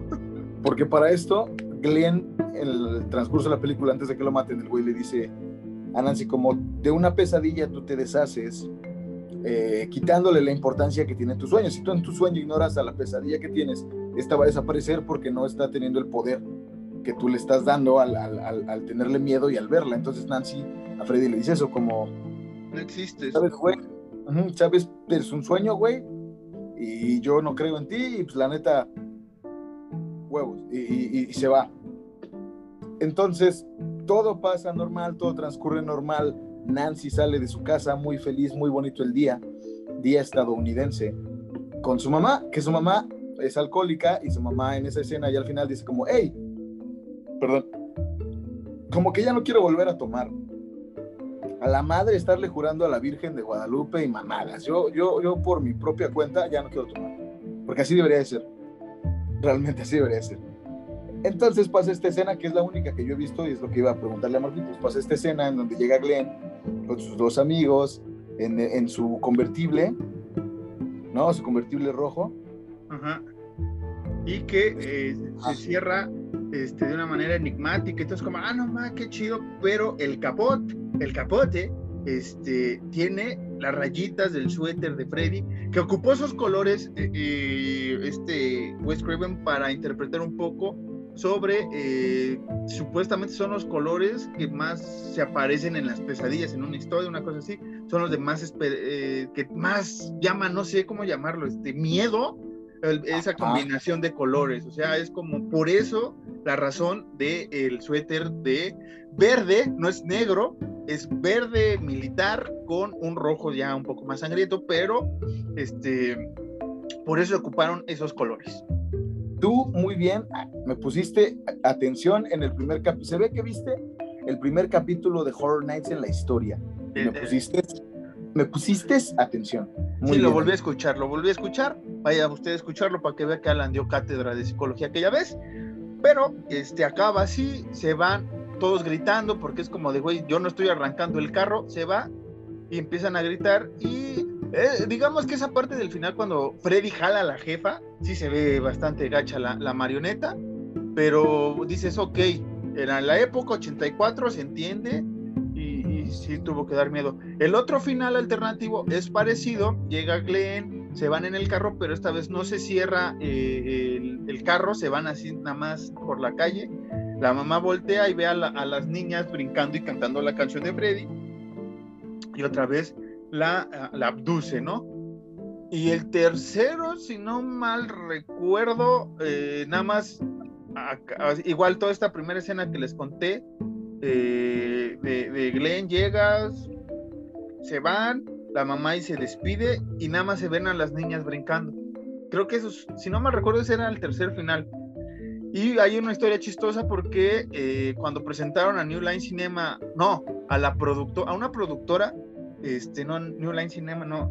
Porque para esto, Glenn, en el transcurso de la película, antes de que lo maten, el güey le dice a Nancy como de una pesadilla tú te deshaces eh, quitándole la importancia que tiene tu sueño. Si tú en tu sueño ignoras a la pesadilla que tienes, esta va a desaparecer porque no está teniendo el poder que tú le estás dando al, al, tenerle miedo y al verla. Entonces Nancy a Freddy le dice eso como... No existe. ¿Sabes, güey? ¿Sabes? Es un sueño, güey. Y yo no creo en ti y pues la neta, huevos. y se va. Entonces, todo pasa normal, todo transcurre normal Nancy sale de su casa muy feliz, muy bonito el día, día estadounidense, con su mamá, que su mamá es alcohólica y su mamá en esa escena y al final dice como, hey, perdón, como que ya no quiero volver a tomar. A la madre estarle jurando a la Virgen de Guadalupe y mamadas. Yo, yo, yo por mi propia cuenta ya no quiero tomar. Porque así debería de ser. Realmente así debería de ser. Entonces pasa esta escena que es la única que yo he visto y es lo que iba a preguntarle a Marquitos. Pasa esta escena en donde llega Glenn con sus dos amigos en, su convertible, ¿no? Su convertible rojo. Ajá. Y que eh, se cierra este, de una manera enigmática. Entonces, como, ah, no más, qué chido. Pero el capot, el capote, este, tiene las rayitas del suéter de Freddy, que ocupó esos colores, eh, eh, este Wes Craven, para interpretar un poco sobre eh, supuestamente son los colores que más se aparecen en las pesadillas en una historia, una cosa así, son los de más eh, que más llaman, no sé cómo llamarlo, este miedo, esa combinación de colores, o sea, es como por eso la razón del el suéter de verde, no es negro, es verde militar con un rojo ya un poco más sangriento, pero este por eso ocuparon esos colores. Tú muy bien, me pusiste atención en el primer capítulo. Se ve que viste el primer capítulo de Horror Nights en la historia. me pusiste, me pusiste atención. sí, lo volví a escuchar, lo volví a escuchar. Vaya usted a escucharlo para que vea que Alan dio cátedra de psicología aquella vez. Pero este acaba así, se van todos gritando porque es como de, güey, yo no estoy arrancando el carro, se va y empiezan a gritar y eh, digamos que esa parte del final cuando Freddy jala a la jefa, sí se ve bastante gacha la, marioneta, pero dices, ok, era la época 84, se entiende, y, sí tuvo que dar miedo. El otro final alternativo es parecido, llega Glenn, se van en el carro, pero esta vez no se cierra eh, el, carro, se van así nada más por la calle. La mamá voltea y ve a las niñas brincando y cantando la canción de Freddy. Y otra vez la, la abduce, ¿no? Y el tercero, si no mal recuerdo, eh, nada más, igual toda esta primera escena que les conté, eh, de, de, Glenn llegas, se van, la mamá y se despide y nada más se ven a las niñas brincando. Creo que eso, si no mal recuerdo, ese era el tercer final. Y hay una historia chistosa porque eh, cuando presentaron a New Line Cinema, no, a la productora, a una productora, este, no, New Line Cinema, no,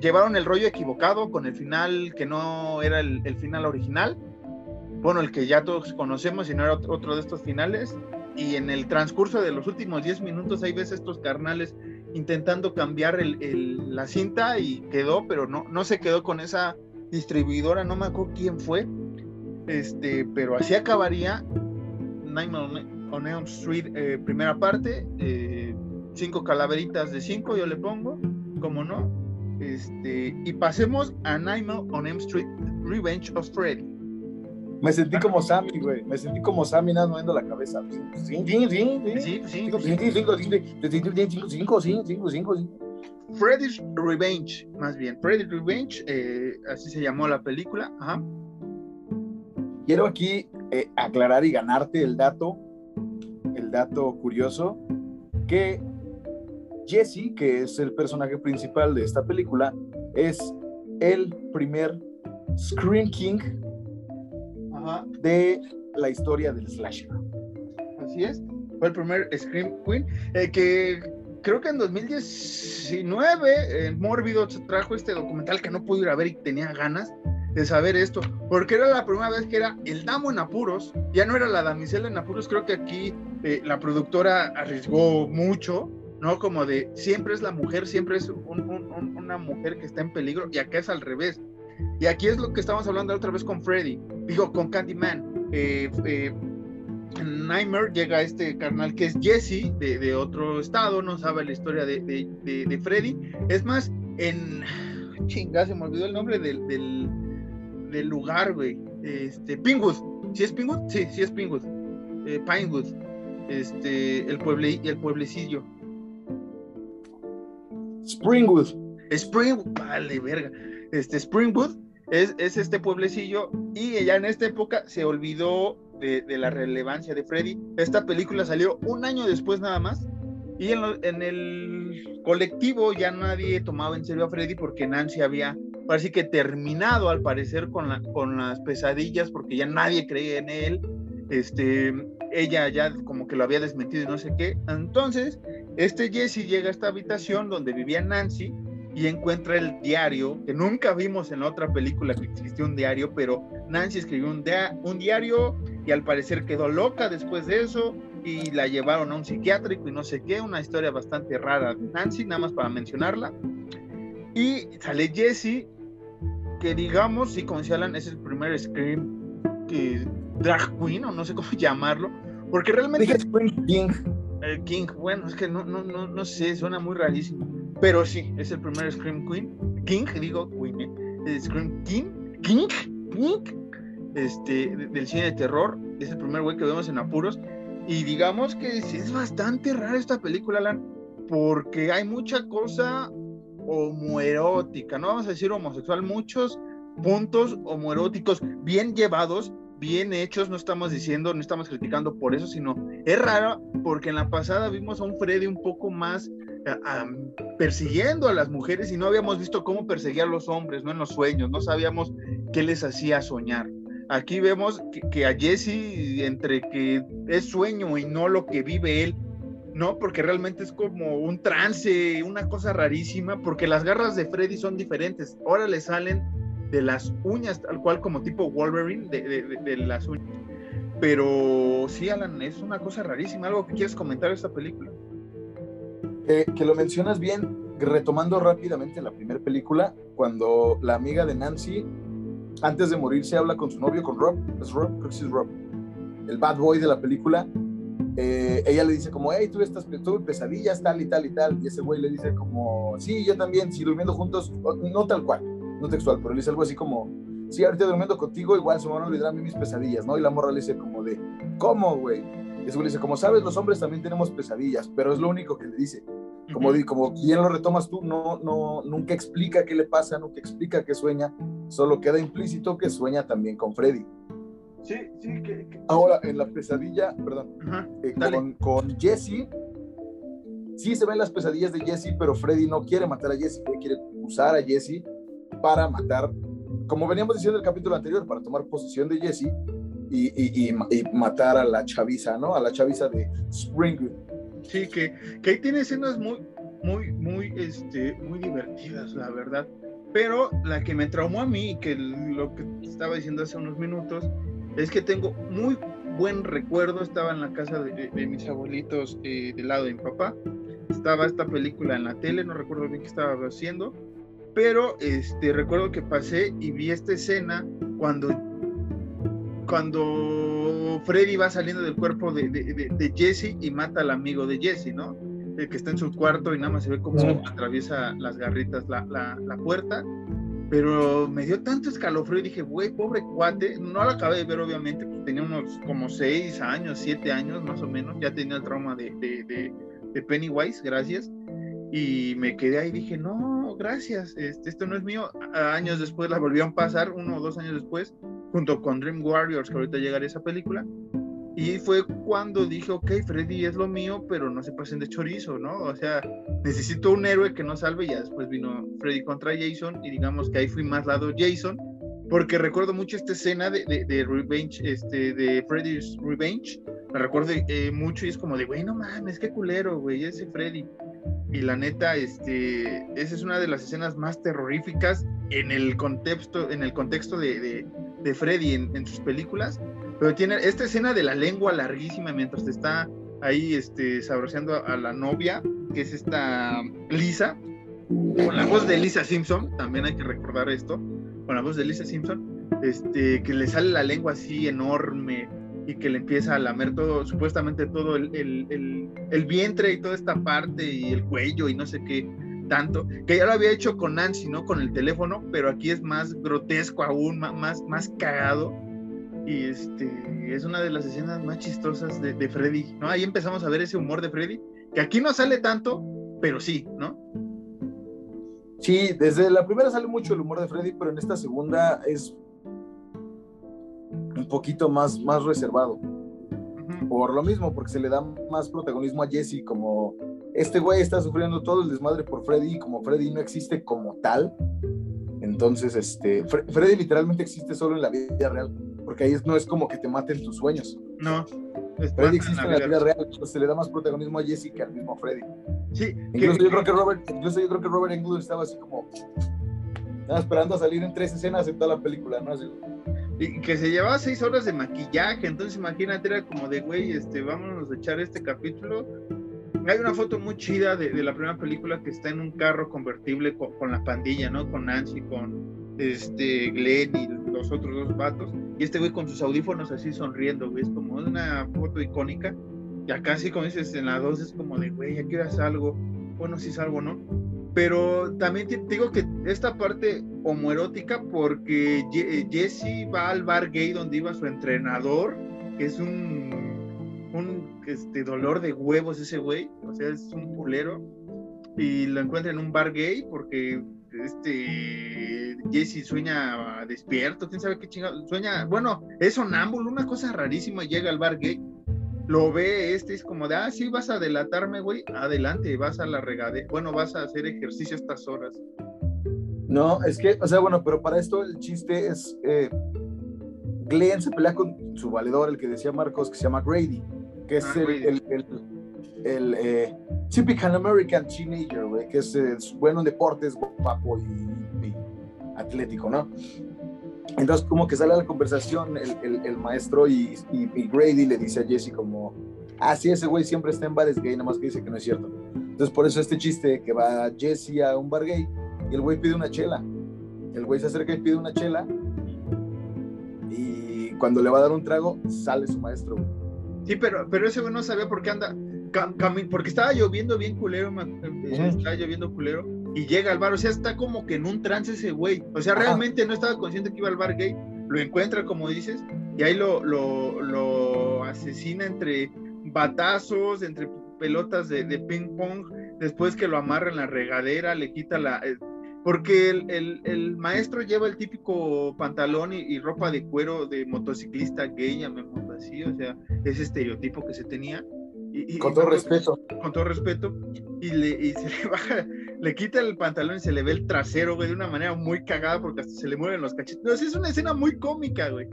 llevaron el rollo equivocado con el final que no era el, final original, bueno, el que ya todos conocemos y no era otro de estos finales, y en el transcurso de los últimos 10 minutos ahí ves estos carnales intentando cambiar el, la cinta y quedó, pero no, no se quedó con esa distribuidora, no me acuerdo quién fue, este, pero así acabaría Nightmare on Elm Street, eh, primera parte, eh, cinco calaveritas de cinco, yo le pongo, como no. Este, y pasemos a Nightmare on M Street, Revenge of Freddy. Me sentí como Sammy, güey. Me sentí como Sammy nada moviendo la cabeza. Freddy's Revenge, más bien. Freddy's Revenge, eh, así se llamó la película. Ajá. Quiero aquí eh, aclarar y ganarte el dato, el dato curioso, que Jesse, que es el personaje principal de esta película, es el primer Scream King de la historia del slasher. Así es, fue el primer Scream Queen, eh, que creo que en 2019 en Mórbido trajo este documental que no pude ir a ver y tenía ganas de saber esto, porque era la primera vez que era el damo en apuros, ya no era la damisela en apuros, creo que aquí eh, la productora arriesgó mucho ¿no? Como de siempre es la mujer, siempre es una mujer que está en peligro y acá es al revés. Y aquí es lo que estamos hablando otra vez con Freddy, digo, con Candyman. Eh, eh, Nightmare llega este carnal que es Jesse, de, otro estado, no sabe la historia de, de, Freddy. Es más, en. Chinga, se me olvidó el nombre del, del, lugar, güey. Este, Pingwood. ¿Sí es Pingwood? Sí, sí es Pingwood. Eh, Pinewood. Este, el, pueble, el pueblecillo. Springwood. Springwood, vale, verga. Este Springwood es, este pueblecillo y ya en esta época se olvidó de, la relevancia de Freddy. Esta película salió un año después nada más y en, el colectivo ya nadie tomaba en serio a Freddy porque Nancy había, parece que terminado al parecer con, la, con las pesadillas porque ya nadie creía en él. Este, ella ya como que lo había desmentido y no sé qué. Entonces, este Jesse llega a esta habitación donde vivía Nancy y encuentra el diario, que nunca vimos en otra película que existió un diario, pero Nancy escribió un, diario y al parecer quedó loca después de eso y la llevaron a un psiquiátrico y no sé qué, una historia bastante rara de Nancy, nada más para mencionarla. Y sale Jesse, que digamos, si Alan, es el primer Scream que drag queen, o no sé cómo llamarlo, porque realmente... King. El King, bueno, es que no, no, no, no sé, suena muy rarísimo. Pero sí, es el primer Scream Queen. King, digo, Queen, ¿eh? Scream King. King. King. este, del cine de terror. Es el primer güey que vemos en apuros. Y digamos que es bastante rara esta película, Alan, porque hay mucha cosa homoerótica, no vamos a decir homosexual, muchos puntos homoeróticos bien llevados, bien hechos, no estamos diciendo, no estamos criticando por eso, sino es raro porque en la pasada vimos a un Freddy un poco más persiguiendo a las mujeres y no habíamos visto cómo perseguía a los hombres, no en los sueños, no sabíamos qué les hacía soñar. Aquí vemos que, a Jesse, entre que es sueño y no lo que vive él, no, porque realmente es como un trance, una cosa rarísima, porque las garras de Freddy son diferentes. Ahora le salen de las uñas, tal cual como tipo Wolverine, de, las uñas. Pero sí, Alan, es una cosa rarísima. ¿Algo que quieres comentar de esta película? que lo mencionas bien, retomando rápidamente la primera película, cuando la amiga de Nancy, antes de morir, se habla con su novio, con Rob, es Rob, creo que es Rob, el bad boy de la película, eh, ella le dice como, hey, tú estás, tuve pesadillas, tal y tal y tal, y ese güey le dice como, sí, yo también, si durmiendo juntos, no tal cual, no textual, pero le dice algo así como, sí, ahorita durmiendo contigo, igual se me van a olvidar a mí mis pesadillas, ¿no? Y la morra le dice como de, ¿cómo, güey? Y ese güey le dice, como sabes, los hombres también tenemos pesadillas, pero es lo único que le dice. Como, uh como bien lo retomas tú, no, no, nunca explica qué le pasa, nunca explica qué sueña, solo queda implícito que sueña también con Freddy. Sí, sí, que, Ahora, en la pesadilla, perdón, eh, con, con, Jesse, sí se ven las pesadillas de Jesse, pero Freddy no quiere matar a Jesse, quiere usar a Jesse para matar, como veníamos diciendo en el capítulo anterior, para tomar posesión de Jesse y, y, y, matar a la chaviza, ¿no? A la chaviza de Springwood. Sí, que, que ahí tiene escenas muy, muy, muy, este, muy divertidas, la verdad. Pero la que me traumó a mí, que lo que estaba diciendo hace unos minutos, es que tengo muy buen recuerdo, estaba en la casa de, mis abuelitos eh, del lado de mi papá, estaba esta película en la tele, no recuerdo bien qué estaba haciendo, pero este, recuerdo que pasé y vi esta escena cuando, cuando Freddy va saliendo del cuerpo de, de, Jesse y mata al amigo de Jesse, ¿no? El que está en su cuarto y nada más se ve cómo atraviesa las garritas la, la, la puerta pero me dio tanto escalofrío y dije, güey, pobre cuate, no lo acabé de ver obviamente, pues tenía unos como seis años, siete años más o menos, ya tenía el trauma de, de, de, Pennywise, gracias, y me quedé ahí y dije, no, gracias, este, esto no es mío. años después la volvieron a pasar, uno o dos años después, junto con Dream Warriors, que ahorita llegará esa película, y fue cuando dije, ok, Freddy es lo mío, pero no se pasen de chorizo, ¿no? O sea, necesito un héroe que nos salve. Y ya después vino Freddy contra Jason y digamos que ahí fui más lado Jason, porque recuerdo mucho esta escena de, de, Revenge, este, de Freddy's Revenge. Me recuerdo eh, mucho y es como de, güey, no mames, qué culero, güey, ese Freddy. Y la neta, este, esa es una de las escenas más terroríficas en el contexto, en el contexto de, de Freddy en, en sus películas pero tiene esta escena de la lengua larguísima mientras está ahí este, sabroseando a la novia, que es esta Lisa, con la voz de Lisa Simpson, también hay que recordar esto, con la voz de Lisa Simpson, este, que le sale la lengua así enorme y que le empieza a lamer todo, supuestamente todo el, el, el, vientre y toda esta parte y el cuello y no sé qué tanto, que ya lo había hecho con Nancy, ¿no? Con el teléfono, pero aquí es más grotesco aún, más, más cagado y este, es una de las escenas más chistosas de, de, Freddy, ¿no? Ahí empezamos a ver ese humor de Freddy, que aquí no sale tanto, pero sí, ¿no? Sí, desde la primera sale mucho el humor de Freddy, pero en esta segunda es un poquito más, más reservado. Por lo mismo, porque se le da más protagonismo a Jesse, como este güey está sufriendo todo el desmadre por Freddy, y como Freddy no existe como tal, entonces, este, Freddy literalmente existe solo en la vida real porque ahí no es como que te maten tus sueños. No. Freddy existe en la vida real, pues se le da más protagonismo a Jessica al mismo Freddy. Sí. Incluso yo creo que Robert, incluso yo creo que Robert Englund estaba así como estaba esperando a salir en tres escenas en toda la película, ¿no? Y que se llevaba seis horas de maquillaje, entonces imagínate, era como de, güey, este, vámonos a echar este capítulo. Hay una foto muy chida de, la primera película que está en un carro convertible con, la pandilla, ¿no? Con Nancy, con este Glenn y los otros dos vatos y este güey con sus audífonos así sonriendo, güey, es como una foto icónica. Y acá sí, como dices, en la 2 es como de, güey, aquí salgo. Bueno, sí salgo, ¿no? Pero también te digo que esta parte homoerótica porque Jesse va al bar gay donde iba su entrenador, que es un, un este, dolor de huevos ese güey, o sea, es un culero, y lo encuentra en un bar gay porque este Jesse sueña despierto, quién sabe qué chingado, sueña, bueno, es sonámbulo, una cosa rarísima, llega al bar gay lo ve este, es como de, ah, sí, vas a delatarme, güey, adelante, vas a la regadera, bueno, vas a hacer ejercicio estas horas. No, es que, o sea, bueno, pero para esto el chiste es, eh, Glenn se pelea con su valedor, el que decía Marcos, que se llama Grady, que es ah, el, el, el, eh, typical American teenager, güey, que es, bueno en deportes, guapo y, y atlético, ¿no? Entonces, como que sale a la conversación el, maestro y, Grady le dice a Jesse como, ah, sí, ese güey siempre está en bares gay, nada más que dice que no es cierto. Entonces, por eso este chiste que va Jesse a un bar gay y el güey pide una chela. El güey se acerca y pide una chela y cuando le va a dar un trago, sale su maestro. Sí, pero, pero ese güey no sabía por qué anda, porque estaba lloviendo bien culero, estaba lloviendo culero y llega al bar, o sea, está como que en un trance ese güey, o sea, realmente no estaba consciente que iba al bar gay, lo encuentra como dices, y ahí lo, lo, lo asesina entre batazos, entre pelotas de, de, ping pong, después que lo amarra en la regadera, le quita la... Eh, porque el, el, el maestro lleva el típico pantalón y, ropa de cuero de motociclista gay, llamémoslo así, o sea, ese estereotipo que se tenía. Y, con todo respeto. Con todo respeto. Y, le, y se le baja, le quita el pantalón y se le ve el trasero, güey, de una manera muy cagada porque hasta se le mueven los cachetes. es una escena muy cómica, güey.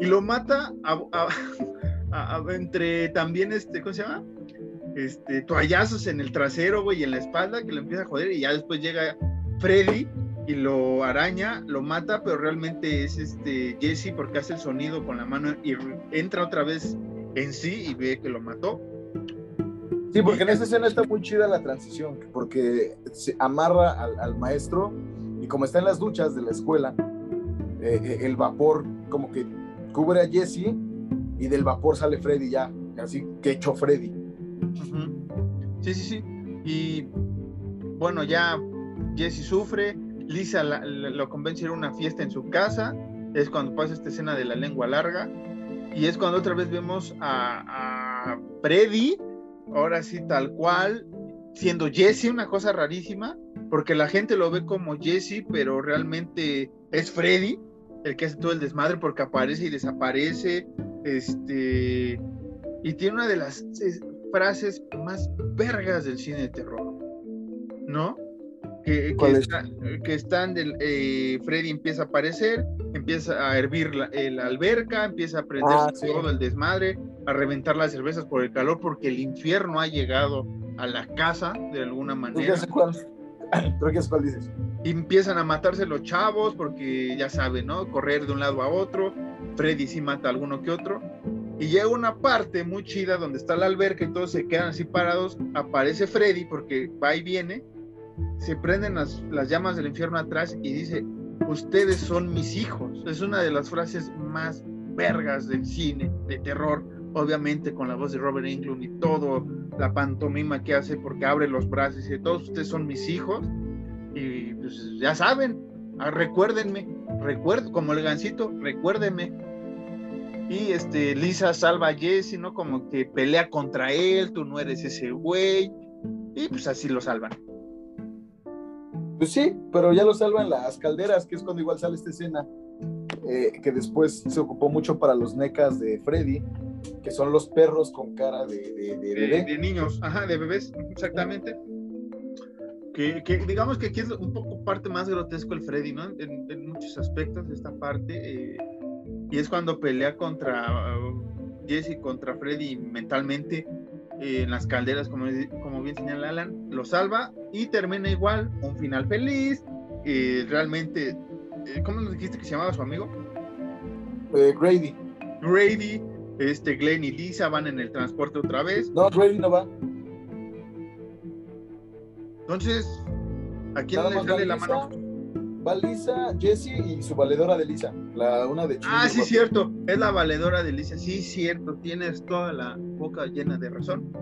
Y lo mata entre también, este, ¿cómo se llama? Este, toallazos en el trasero, güey, y en la espalda, que lo empieza a joder. Y ya después llega Freddy y lo araña, lo mata, pero realmente es este Jesse porque hace el sonido con la mano y entra otra vez en sí y ve que lo mató Sí, porque en esa escena está muy chida la transición, porque se amarra al, maestro y como está en las duchas de la escuela, eh, eh, el vapor como que cubre a Jesse y del vapor sale Freddy ya, así que echó Freddy. Sí, sí, sí. Y bueno, ya Jesse sufre, Lisa lo convence a ir a una fiesta en su casa, es cuando pasa esta escena de la lengua larga, y es cuando otra vez vemos a, a Freddy ahora sí tal cual, siendo Jesse una cosa rarísima, porque la gente lo ve como Jesse, pero realmente es Freddy el que hace todo el desmadre porque aparece y desaparece, este, y tiene una de las frases más vergas del cine de terror, ¿no? Que, que, están del, eh, Freddy empieza a aparecer, empieza a hervir la, alberca, empieza a prender ah, todo el desmadre, a reventar las cervezas por el calor, porque el infierno ha llegado a la casa de alguna manera. Creo que es cuál dices. Y empiezan a matarse los chavos, porque ya saben, ¿no? Correr de un lado a otro. Freddy sí mata a alguno que otro. Y llega una parte muy chida donde está la alberca y todos se quedan así parados. Aparece Freddy porque va y viene se prenden las, llamas del infierno atrás y dice, ustedes son mis hijos. Es una de las frases más vergas del cine, de terror, obviamente con la voz de Robert Englund y todo la pantomima que hace porque abre los brazos y dice, todos ustedes son mis hijos y pues ya saben, ah, recuérdenme, recuerdo, como el gancito, recuérdenme. Y este, Lisa salva a Jesse, ¿no? Como que pelea contra él, tú no eres ese güey. Y pues así lo salvan. Pues sí, pero ya lo salvan las calderas, que es cuando igual sale esta escena, eh, que después se ocupó mucho para los necas de Freddy, que son los perros con cara de, de, de, niños, ajá, de bebés, exactamente. Que, que, digamos que aquí es un poco parte más grotesco el Freddy, ¿no? En, muchos aspectos de esta parte. Eh, y es cuando pelea contra uh, Jesse, contra Freddy mentalmente en las calderas, como, como bien señala Alan, lo salva y termina igual, un final feliz. realmente, eh, ¿cómo nos dijiste que se llamaba su amigo? Eh, Grady. Grady, este, Glenn y Lisa van en el transporte otra vez. No, Grady no va. Entonces, ¿a quién le sale la mano? Va Lisa, Jessie y su valedora de Lisa, la una de Ah, sí, cierto, es la valedora de Lisa, sí, cierto, tienes toda la boca llena de razón.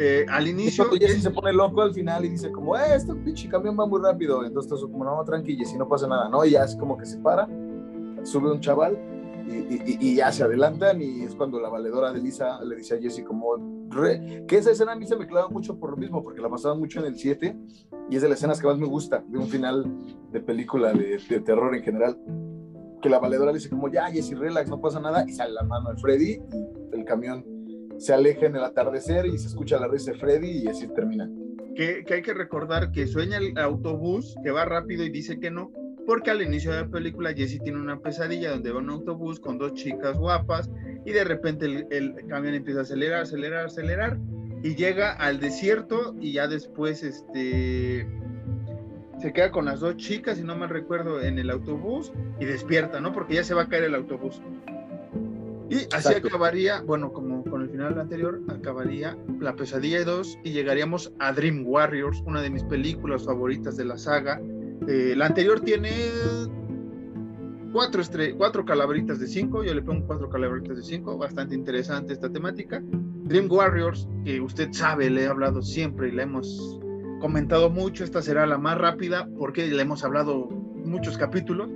Eh, al inicio. Jesse se pone loco al final y dice, como, eh, este pinche camión va muy rápido. Entonces, como, no, tranquilo, si no pasa nada, ¿no? Y ya es como que se para, sube un chaval y, ya se adelantan y es cuando la valedora de Lisa le dice a Jesse como que esa escena a mí se me clava mucho por lo mismo porque la pasaban mucho en el 7 y es de las escenas que más me gusta de un final de película de, terror en general que la valedora le dice como ya Jesse relax no pasa nada y sale la mano de Freddy y el camión se aleja en el atardecer y se escucha la risa de Freddy y así termina. Que hay que recordar que sueña el autobús que va rápido y dice que no porque al inicio de la película Jesse tiene una pesadilla donde va en un autobús con dos chicas guapas y de repente el, camión empieza a acelerar, acelerar, acelerar y llega al desierto y ya después este se queda con las dos chicas, si no mal recuerdo, en el autobús y despierta, ¿no? Porque ya se va a caer el autobús. Y así acabaría, bueno, como con el final anterior, acabaría La Pesadilla 2 y llegaríamos a Dream Warriors, una de mis películas favoritas de la saga, eh, la anterior tiene cuatro, cuatro calaveritas de cinco, yo le pongo cuatro calaveritas de cinco, bastante interesante esta temática. Dream Warriors, que usted sabe, le he hablado siempre y le hemos comentado mucho, esta será la más rápida porque le hemos hablado muchos capítulos.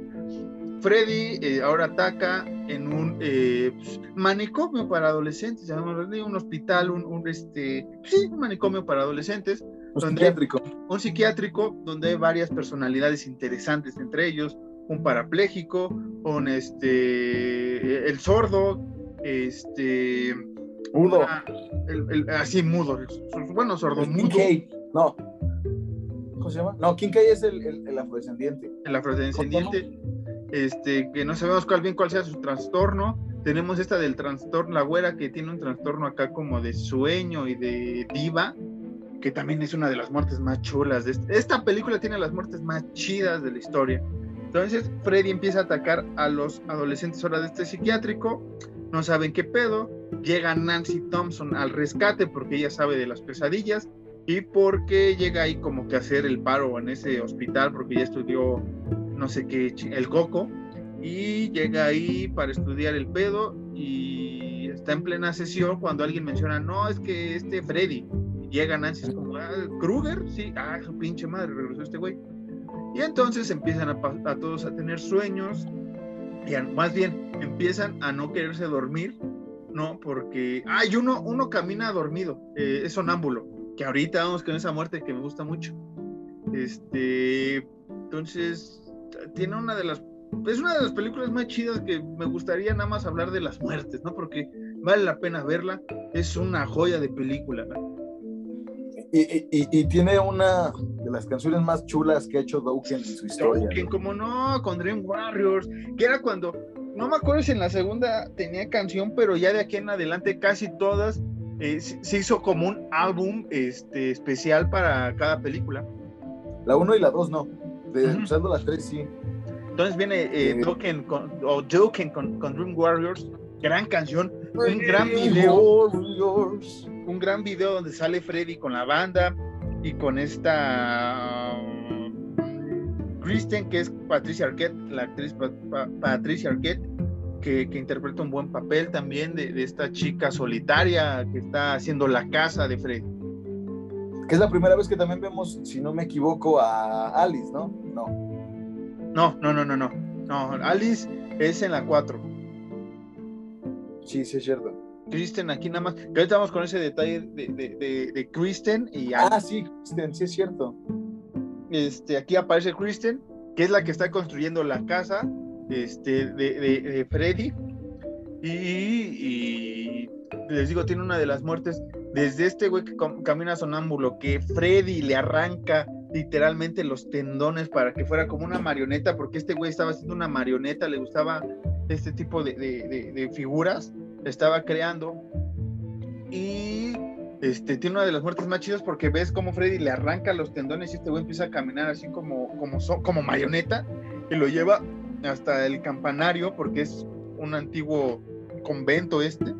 Freddy eh, ahora ataca en un eh, pues, manicomio para adolescentes, un hospital, un, un, este, sí, un manicomio para adolescentes, un psiquiátrico. un psiquiátrico donde hay varias personalidades interesantes, entre ellos un parapléjico, un este, el sordo, este, mudo, así mudo, bueno, sordo, mudo. no, ¿cómo se llama? No, Kincaid es el, el, afrodescendiente. El afrodescendiente, este, que no sabemos cuál bien cuál sea su trastorno. Tenemos esta del trastorno, la güera que tiene un trastorno acá como de sueño y de diva, que también es una de las muertes más chulas. De esta película tiene las muertes más chidas de la historia. Entonces, Freddy empieza a atacar a los adolescentes ahora de este psiquiátrico. No saben qué pedo. Llega Nancy Thompson al rescate porque ella sabe de las pesadillas y porque llega ahí como que a hacer el paro en ese hospital porque ya estudió no sé qué, el coco. Y llega ahí para estudiar el pedo y está en plena sesión cuando alguien menciona, no, es que este Freddy llega Nancy, es como, ah, Kruger, sí, ah, pinche madre, regresó este güey. Y entonces empiezan a, todos a tener sueños, y más bien empiezan a no quererse dormir, ¿no? Porque, ay, uno, uno camina dormido, eh, es sonámbulo, que ahorita vamos con esa muerte que me gusta mucho. Este, entonces, tiene una de las, es una de las películas más chidas que me gustaría nada más hablar de las muertes, ¿no? Porque vale la pena verla, es una joya de película, ¿no? Y, tiene una de las canciones más chulas que ha hecho Dokken en su historia. Dokken, como no, con Dream Warriors, que era cuando, no me acuerdo si en la segunda tenía canción, pero ya de aquí en adelante casi todas eh, se hizo como un álbum este, especial para cada película. La 1 y la 2 no, de, usando las 3 sí. Entonces viene eh, Dokken con, o Dokken con, con Dream Warriors, gran canción, un gran video un gran video donde sale Freddy con la banda y con esta um, Kristen, que es Patricia Arquette, la actriz Patricia Arquette, que, interpreta un buen papel también de, esta chica solitaria que está haciendo la casa de Freddy. Que es la primera vez que también vemos, si no me equivoco, a Alice, ¿no? No. No, no, no, no, no. No, Alice es en la 4. Sí, sí, es cierto. Kristen aquí nada más. Que ahorita estamos con ese detalle de, de, Kristen y Ah, sí, Kristen, sí es cierto. Este, aquí aparece Kristen, que es la que está construyendo la casa este, de, Freddy. Y, les digo, tiene una de las muertes desde este güey que camina sonámbulo, que Freddy le arranca literalmente los tendones para que fuera como una marioneta, porque este güey estaba haciendo una marioneta, le gustaba este tipo de figuras estaba creando. Y este, tiene una de las muertes más chidas porque ves cómo Freddy le arranca los tendones y este güey empieza a caminar así como, como, como marioneta y lo lleva hasta el campanario porque es un antiguo convento este.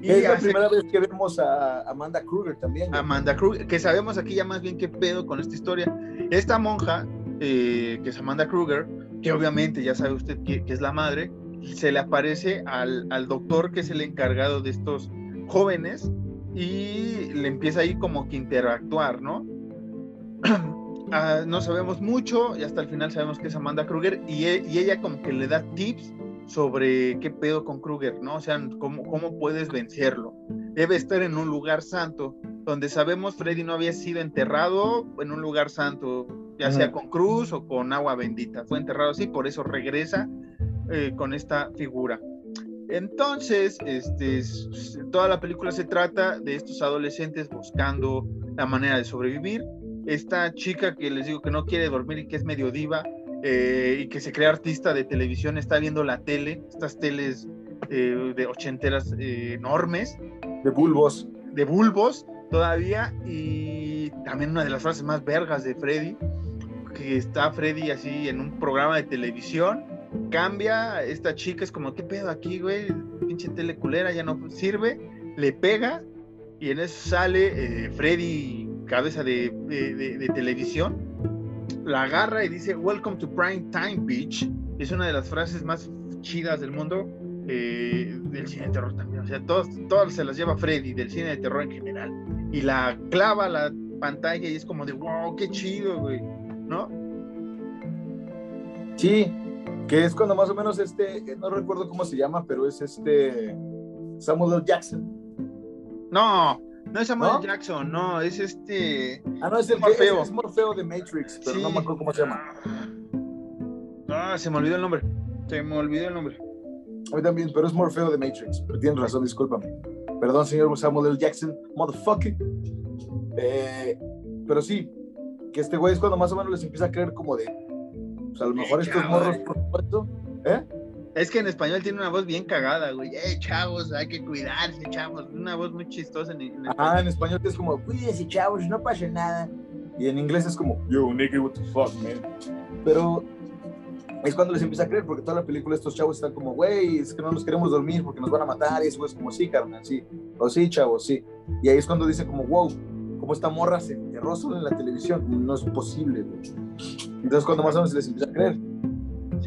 Y es la primera vez que vemos a Amanda Kruger también. Amanda Kruger, que sabemos aquí ya más bien qué pedo con esta historia. Esta monja, eh, que es Amanda Kruger, que obviamente ya sabe usted que es la madre, se le aparece al, doctor que es el encargado de estos jóvenes y le empieza ahí como que interactuar, ¿no? Ah, no sabemos mucho y hasta el final sabemos que es Amanda Kruger y, e, y, ella como que le da tips sobre qué pedo con Kruger, ¿no? O sea, cómo, cómo puedes vencerlo. Debe estar en un lugar santo, donde sabemos Freddy no había sido enterrado en un lugar santo, ya sea con cruz o con agua bendita. Fue enterrado así, por eso regresa eh, con esta figura. Entonces, este, toda la película se trata de estos adolescentes buscando la manera de sobrevivir. Esta chica que les digo que no quiere dormir y que es medio diva eh, y que se cree artista de televisión está viendo la tele, estas teles eh, de ochenteras enormes. De bulbos. De bulbos todavía. Y también una de las frases más vergas de Freddy, que está Freddy así en un programa de televisión cambia, esta chica es como, ¿qué pedo aquí, güey? Pinche teleculera, ya no sirve, le pega y en eso sale eh, Freddy, cabeza de, televisión, la agarra y dice, Welcome to Prime Time, bitch. Es una de las frases más chidas del mundo eh, del cine de terror también. O sea, todas, se las lleva Freddy, del cine de terror en general. Y la clava la pantalla y es como de, wow, qué chido, güey, ¿no? Sí, que es cuando más o menos este, eh, no recuerdo cómo se llama, pero es este Samuel L. Jackson. No, no es Samuel L. Jackson, no, es este. Ah, no, es el Morfeo. Es, Morfeo de Matrix, pero no me acuerdo cómo se llama. Ah, se me olvidó el nombre. Se me olvidó el nombre. A mí también, pero es Morfeo de Matrix. Pero tienes razón, discúlpame. Perdón, señor Samuel L. Jackson, motherfucker. Eh, pero sí, que este güey es cuando más o menos les empieza a creer como de a lo mejor estos morros, ¿eh? Es que en español tiene una voz bien cagada, güey. Eh, chavos, hay que cuidarse, chavos. Una voz muy chistosa en, en Ah, en español es como, cuídense, chavos, no pasa nada. Y en inglés es como, yo, nigga, what the fuck, man. Pero es cuando les empieza a creer, porque toda la película estos chavos están como, güey, es que no nos queremos dormir porque nos van a matar. Y eso es como, sí, carnal, sí. O sí, chavos, sí. Y ahí es cuando dicen como, wow, como esta morra se enterró solo en la televisión. No es posible, güey. Entonces, cuando más o menos se les empieza a creer.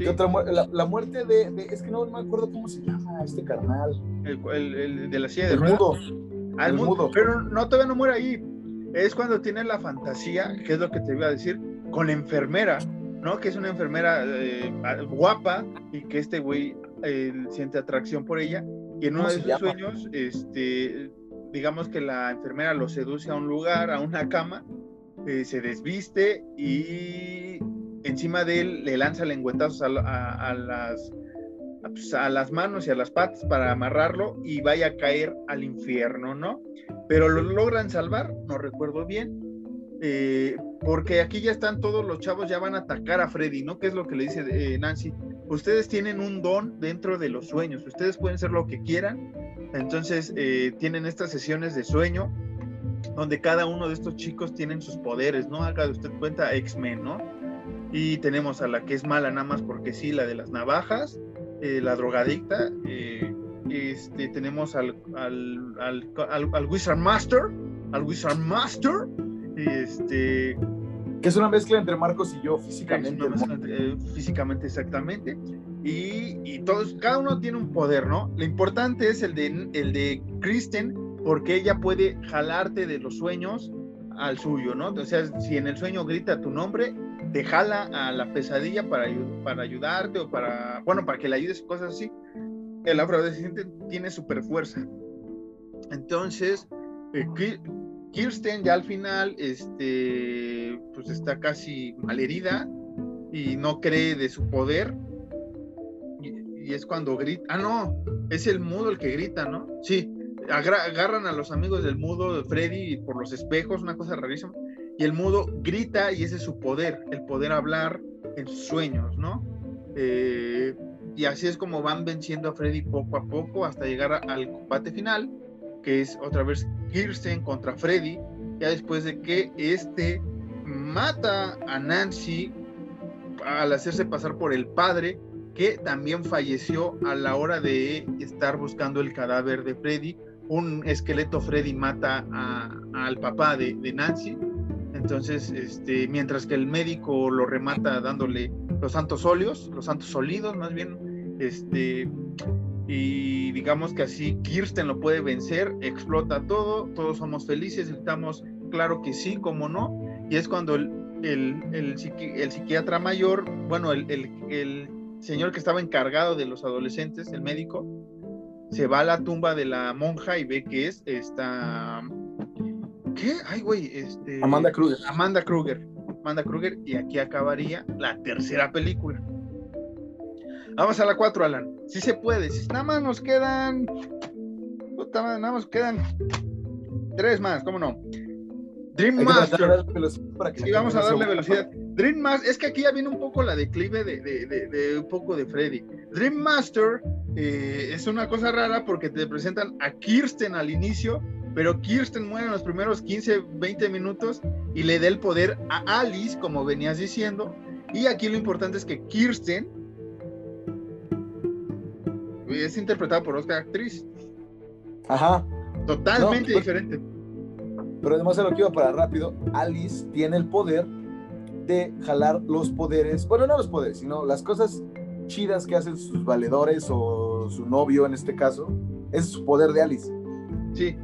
otra la, muerte de, Es que no, me acuerdo cómo se llama este carnal. El, de la silla de El mudo. Ah, el, mudo. Pero no, todavía no muere ahí. Es cuando tiene la fantasía, que es lo que te iba a decir, con la enfermera, ¿no? Que es una enfermera eh, guapa y que este güey eh, siente atracción por ella. Y en uno de sus sueños, este, digamos que la enfermera lo seduce a un lugar, a una cama, eh, se desviste y encima de él le lanza lengüetazos a, las, pues, a, las manos y a las patas para amarrarlo y vaya a caer al infierno, ¿no? Pero lo logran salvar, no recuerdo bien, eh, porque aquí ya están todos los chavos, ya van a atacar a Freddy, ¿no? ¿Qué es lo que le dice eh, Nancy? Ustedes tienen un don dentro de los sueños, ustedes pueden ser lo que quieran, entonces tienen estas sesiones de sueño donde cada uno de estos chicos tienen sus poderes, ¿no? Haga de usted cuenta X-Men, ¿no? Y tenemos a la que es mala nada más porque sí, la de las navajas, eh, la drogadicta, eh, este, tenemos al, al, al, Wizard Master, al Wizard Master, este... Que es una mezcla entre Marcos y yo físicamente. Eh, físicamente, exactamente. Y, y, todos, cada uno tiene un poder, ¿no? Lo importante es el de, el de Kristen, porque ella puede jalarte de los sueños al suyo, ¿no? O sea, si en el sueño grita tu nombre, te jala a la pesadilla para, para ayudarte o para, bueno, para que le ayudes, cosas así. El afrodescendiente tiene super fuerza. Entonces, eh, Kirsten ya al final, este, pues está casi malherida y no cree de su poder. Y, es cuando grita, ah, no, es el mudo el que grita, ¿no? Sí, agarran a los amigos del mudo de Freddy por los espejos, una cosa rarísima, y el mudo grita y ese es su poder, el poder hablar en sueños, ¿no? Eh, y así es como van venciendo a Freddy poco a poco hasta llegar al combate final, que es otra vez Kirsten contra Freddy, ya después de que este mata a Nancy al hacerse pasar por el padre, que también falleció a la hora de estar buscando el cadáver de Freddy un esqueleto Freddy mata al papá de, Nancy. Entonces, este, mientras que el médico lo remata dándole los santos óleos, los santos sólidos más bien, este, y digamos que así Kirsten lo puede vencer, explota todo, todos somos felices, estamos claro que sí, como no, y es cuando el, el, el, psiquiatra mayor, bueno, el, el, señor que estaba encargado de los adolescentes, el médico, se va a la tumba de la monja y ve que es esta... ¿Qué? Ay, güey, este... Amanda Kruger. Amanda Kruger. Amanda Kruger, y aquí acabaría la tercera película. Vamos a la 4, Alan. Si se puede. Si nada más nos quedan. nada más nos quedan tres más, ¿cómo no? Dream Master. Sí, vamos a darle velocidad. Dream Master, es que aquí ya viene un poco la declive de, un poco de Freddy. Dream Master eh, es una cosa rara porque te presentan a Kirsten al inicio, pero Kirsten muere en los primeros 15, 20 minutos y le da el poder a Alice, como venías diciendo. Y aquí lo importante es que Kirsten es interpretada por otra actriz. Ajá. Totalmente diferente. Pero además de lo que iba para rápido, Alice tiene el poder de jalar los poderes, bueno, no los poderes, sino las cosas chidas que hacen sus valedores o su novio en este caso. es su poder de Alice. Sí,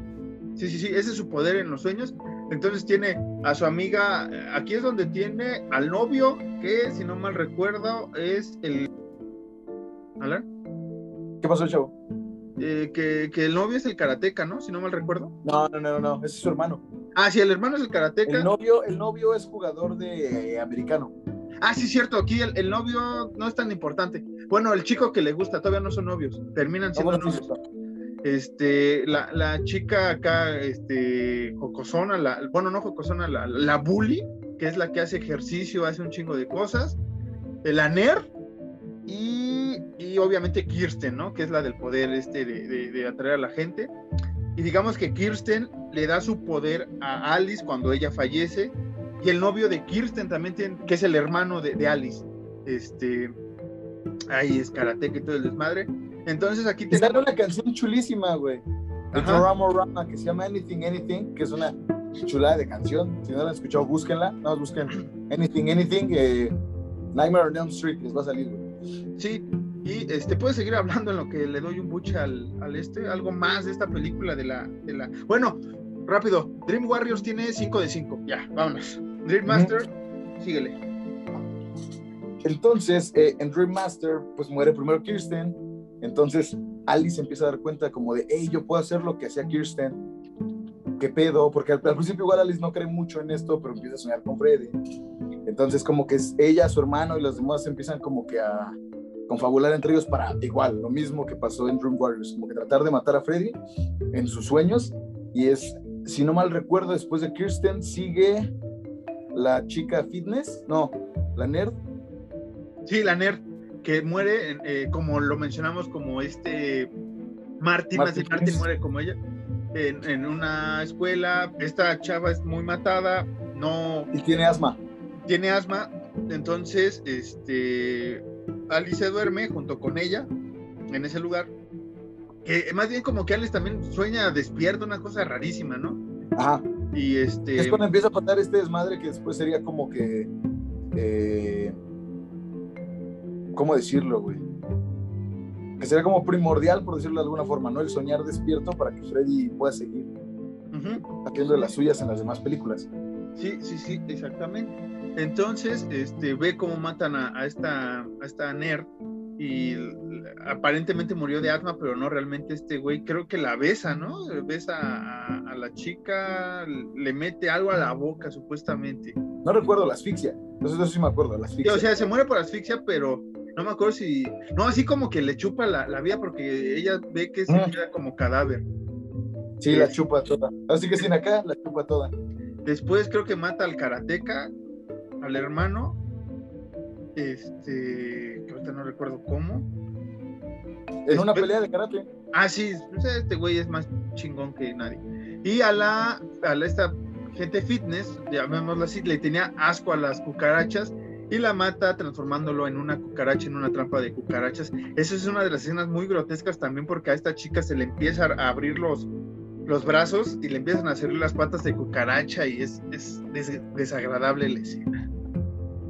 sí, sí, sí, ese es su poder en los sueños. Entonces tiene a su amiga, aquí es donde tiene al novio, que si no mal recuerdo es el... ¿Alan? ¿Qué pasó, chavo? Eh, que, que, el novio es el karateca, ¿no? Si no mal recuerdo. No, no, no, no, ese es su hermano. Ah, sí, el hermano es el karateca. El novio, el novio es jugador de eh, americano. Ah, sí, cierto, aquí el, el, novio no es tan importante. Bueno, el chico que le gusta, todavía no son novios, terminan siendo novios. Este, la, la, chica acá, este, Jocosona, la, bueno, no Jocosona, la, la bully, que es la que hace ejercicio, hace un chingo de cosas. El aner, y, y, obviamente Kirsten, ¿no? Que es la del poder este de, de, atraer a la gente. Y digamos que Kirsten le da su poder a Alice cuando ella fallece. Y el novio de Kirsten también tiene, que es el hermano de, de Alice. Este, ahí es karate y todo el desmadre. Entonces aquí te. Está una canción chulísima, güey. De Rama que se llama Anything Anything, que es una chulada de canción. Si no la han escuchado, búsquenla. No, busquen Anything Anything. Eh, Nightmare on Elm Street les va a salir, güey. Sí, y este puedes seguir hablando en lo que le doy un buche al, al, este, algo más de esta película de la, de la. Bueno, rápido, Dream Warriors tiene 5 de 5. Ya, vámonos. Dream Master, síguele. Entonces, eh, en Dream Master, pues muere primero Kirsten. Entonces, Alice empieza a dar cuenta como de, hey, yo puedo hacer lo que hacía Kirsten. ¿Qué pedo? Porque al, al principio igual Alice no cree mucho en esto, pero empieza a soñar con Freddy. Entonces como que es ella, su hermano y los demás empiezan como que a confabular entre ellos para igual, lo mismo que pasó en Dream Warriors, como que tratar de matar a Freddy en sus sueños. Y es, si no mal recuerdo, después de Kirsten sigue la chica fitness, no, la nerd. Sí, la nerd, que muere, eh, como lo mencionamos, como este Martin, Martin, Martin muere como ella, en, en, una escuela. Esta chava es muy matada, no. Y tiene asma tiene asma, entonces este, Alice se duerme junto con ella en ese lugar. Que más bien como que Alice también sueña despierto, una cosa rarísima, ¿no? Ajá. Y este. Es cuando empieza a pasar este desmadre que después sería como que. Eh, ¿Cómo decirlo, güey? Que sería como primordial, por decirlo de alguna forma, ¿no? El soñar despierto para que Freddy pueda seguir haciendo de las suyas en las demás películas. Sí, sí, sí, exactamente. Entonces, este, ve cómo matan a, esta, a esta nerd y aparentemente murió de asma, pero no realmente este güey, creo que la besa, ¿no? Besa a, la chica, le mete algo a la boca supuestamente. No recuerdo la asfixia, entonces eso sí me acuerdo, la asfixia. o sea, se muere por asfixia, pero no me acuerdo si, no, así como que le chupa la, la vía porque ella ve que se mm. queda como cadáver. Sí, la chupa toda. Así que sin acá, la chupa toda. Después creo que mata al karateca al hermano, este, que ahorita no recuerdo cómo. En una pelea de karate. Ah, sí, este güey es más chingón que nadie. Y a la, a la esta gente fitness, llamémosla así, le tenía asco a las cucarachas y la mata transformándolo en una cucaracha, en una trampa de cucarachas. Esa es una de las escenas muy grotescas también porque a esta chica se le empieza a abrir los, los brazos y le empiezan a hacer las patas de cucaracha y es, es desagradable la escena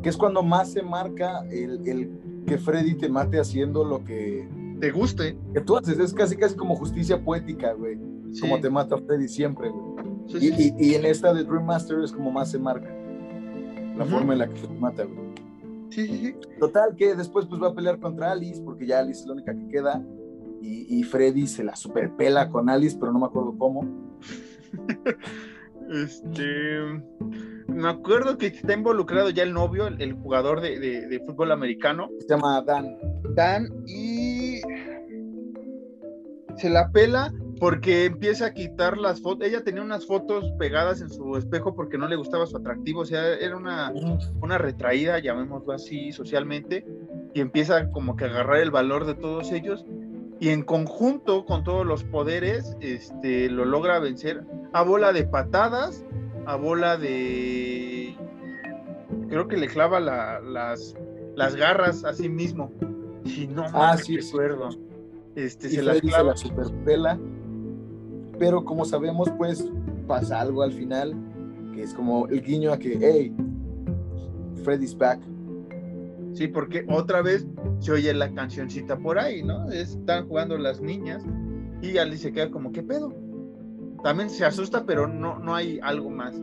que es cuando más se marca el, el, que Freddy te mate haciendo lo que te guste. Que tú haces, es casi casi como justicia poética, güey. Como te mata Freddy siempre, güey. y, y, en esta de Dream Master es como más se marca. La forma en la que te mata, güey. Sí, sí, sí. Total, que después pues va a pelear contra Alice, porque ya Alice es la única que queda. Y, y Freddy se la superpela con Alice, pero no me acuerdo cómo. este. Me acuerdo que está involucrado ya el novio, el, jugador de, de, fútbol americano. Se llama Dan. Dan, y. Se la pela porque empieza a quitar las fotos. Ella tenía unas fotos pegadas en su espejo porque no le gustaba su atractivo, o sea, era una, una retraída, llamémoslo así, socialmente, y empieza como que a agarrar el valor de todos ellos y en conjunto con todos los poderes, este, lo logra vencer a bola de patadas, a bola de... Creo que le clava las, las garras a sí mismo. Si no ah, sí, recuerdo. Este, se, las clava. se la superpela pero como sabemos, pues pasa algo al final, que es como el guiño a que, hey, Freddy's back. Sí, porque otra vez se oye la cancioncita por ahí, ¿no? Están jugando las niñas y Alice se queda como, ¿qué pedo? También se asusta, pero no, no hay algo más.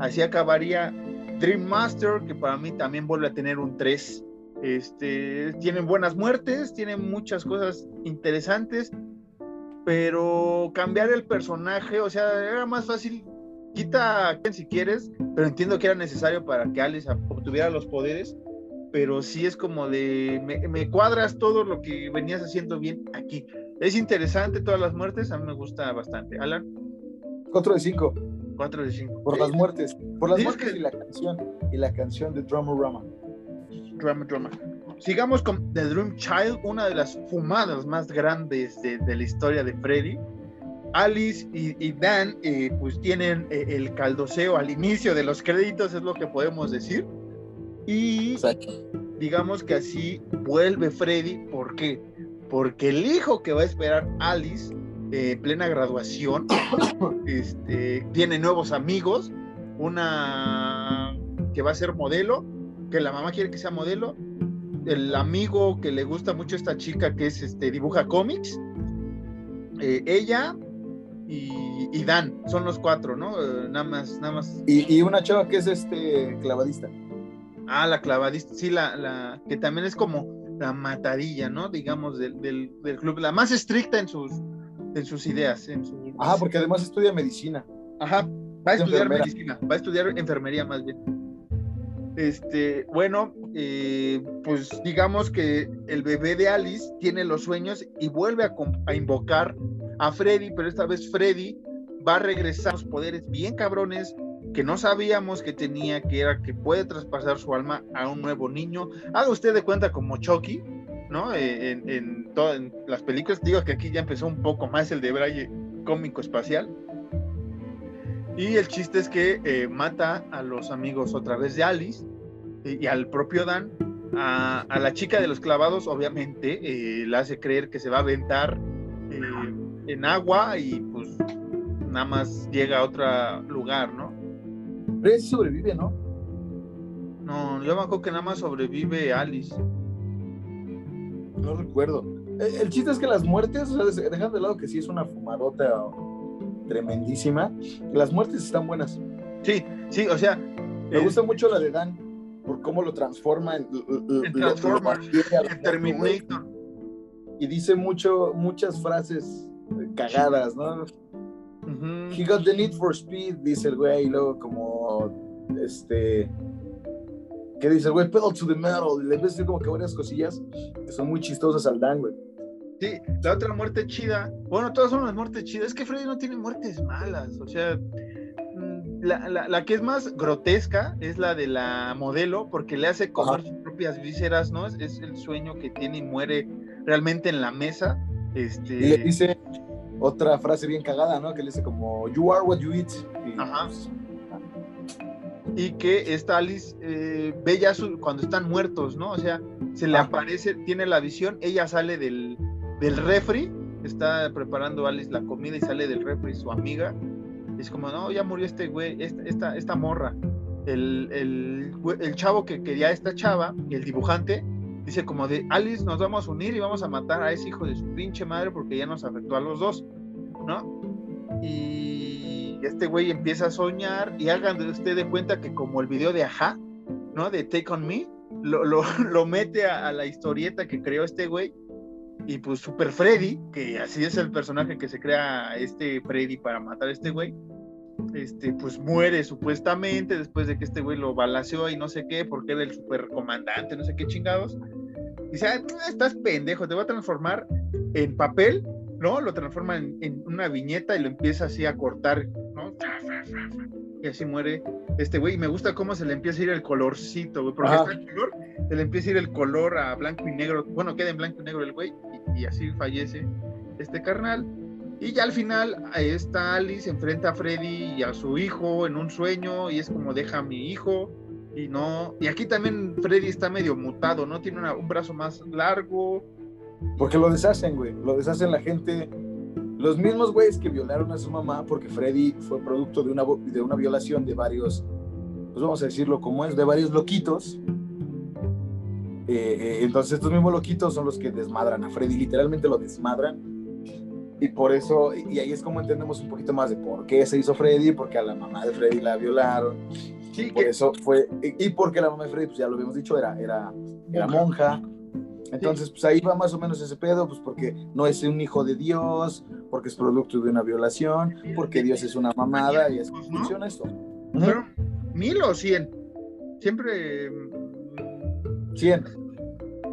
Así acabaría Dream Master, que para mí también vuelve a tener un 3. Este, tienen buenas muertes, tienen muchas cosas interesantes, pero cambiar el personaje, o sea, era más fácil, quita a quien si quieres, pero entiendo que era necesario para que Alice obtuviera los poderes, pero sí es como de, me, cuadras todo lo que venías haciendo bien aquí. Es interesante todas las muertes, a mí me gusta bastante. Alan. 4 de 5. 4 de 5. Por las muertes, por las muertes y la canción, y la canción de Drama Rama. Drama Drama. Sigamos con The Dream Child, una de las fumadas más grandes de, la historia de Freddy. Alice y, Dan eh, pues tienen eh, el caldoseo al inicio de los créditos, es lo que podemos decir. Y digamos que así vuelve Freddy. ¿Por qué? Porque el hijo que va a esperar Alice, eh, plena graduación, este, tiene nuevos amigos, una que va a ser modelo, que la mamá quiere que sea modelo, el amigo que le gusta mucho esta chica que es este dibuja cómics, eh, ella y, Dan, son los cuatro, ¿no? Eh, nada más, nada más. Y, una chava que es este clavadista. Ah, la clavadista, sí, la, la que también es como la matadilla, ¿no? Digamos, del, del, club, la más estricta en sus, en sus ideas. En Ajá, porque además estudia medicina. Ajá, va a estudiar medicina, va a estudiar enfermería más bien. Este, bueno, eh, pues digamos que el bebé de Alice tiene los sueños y vuelve a, invocar a Freddy, pero esta vez Freddy va a regresar los poderes bien cabrones que no sabíamos que tenía, que era que puede traspasar su alma a un nuevo niño. Haga usted de cuenta como Chucky, ¿no? Eh, en, todas las películas, digo que aquí ya empezó un poco más el de Braille cómico espacial. Y el chiste es que eh, mata a los amigos otra vez de Alice y, al propio Dan. A, la chica de los clavados, obviamente, eh, le hace creer que se va a aventar eh, en agua y pues nada más llega a otro lugar, ¿no? Pero sobrevive, ¿no? No, yo me acuerdo que nada más sobrevive Alice. No recuerdo. El, chiste es que las muertes, o sea, dejan de lado que sí es una fumadota tremendísima. Las muertes están buenas. Sí, sí, o sea. Me gusta mucho la de Dan, por cómo lo transforma en, Terminator. Y dice mucho, muchas frases cagadas, ¿no? He got the need for speed, dice el güey, y luego como, este, ¿qué dice el güey? Pedal to the metal, y le ves como que varias cosillas que son muy chistosas al Dan, güey. Sí, la otra muerte chida. Bueno, todas son las muertes chidas. Es que Freddy no tiene muertes malas. O sea, mm, la, que es más grotesca es la de la modelo, porque le hace comer sus propias vísceras, ¿no? Es, el sueño que tiene y muere realmente en la mesa. Este... Y le dice otra frase bien cagada, ¿no? Que le dice como, You are what you eat. Y, Ajá. Pues, y que esta Alice eh, ve ya cuando están muertos, ¿no? O sea, se le aparece, tiene la visión, ella sale del, del refri, está preparando Alice la comida y sale del refri su amiga. es como, no, ya murió este güey, esta, esta, morra. El, el, chavo que quería esta chava, el dibujante, dice como de, Alice, nos vamos a unir y vamos a matar a ese hijo de su pinche madre porque ya nos afectó a los dos, ¿no? Y este güey empieza a soñar y hagan de usted de cuenta que como el video de Aja, ¿no? De Take On Me, lo, lo, lo mete a, a, la historieta que creó este güey. Y pues Super Freddy, que así es el personaje que se crea este Freddy para matar a este güey, este, pues muere supuestamente después de que este güey lo balaceó y no sé qué, porque era el super comandante, no sé qué chingados. Dice, ah, estás pendejo, te voy a transformar en papel, ¿no? Lo transforma en, en, una viñeta y lo empieza así a cortar, ¿no? Y así muere este güey. Y me gusta cómo se le empieza a ir el colorcito, güey, porque está el color, se le empieza a ir el color a blanco y negro. Bueno, queda en blanco y negro el güey, y, y así fallece este carnal. Y ya al final está Alice, enfrenta a Freddy y a su hijo en un sueño y es como deja a mi hijo y no. Y aquí también Freddy está medio mutado, ¿no? Tiene un brazo más largo. Porque lo deshacen, güey. Lo deshacen la gente. Los mismos güeyes que violaron a su mamá, porque Freddy fue producto de una, de una violación de varios, pues vamos a decirlo como es, de varios loquitos. Eh, eh, entonces estos mismos loquitos son los que desmadran a Freddy, literalmente lo desmadran y por eso, y ahí es como entendemos un poquito más de por qué se hizo Freddy, porque a la mamá de Freddy la violaron. Sí, por eso fue, y, porque la mamá de Freddy, pues ya lo habíamos dicho, era, era, era monja. Entonces, pues ahí va más o menos ese pedo, pues porque no es un hijo de Dios, porque es producto de una violación, porque Dios es una mamada y así funciona esto. ¿Fueron mil o cien? Siempre. Cien.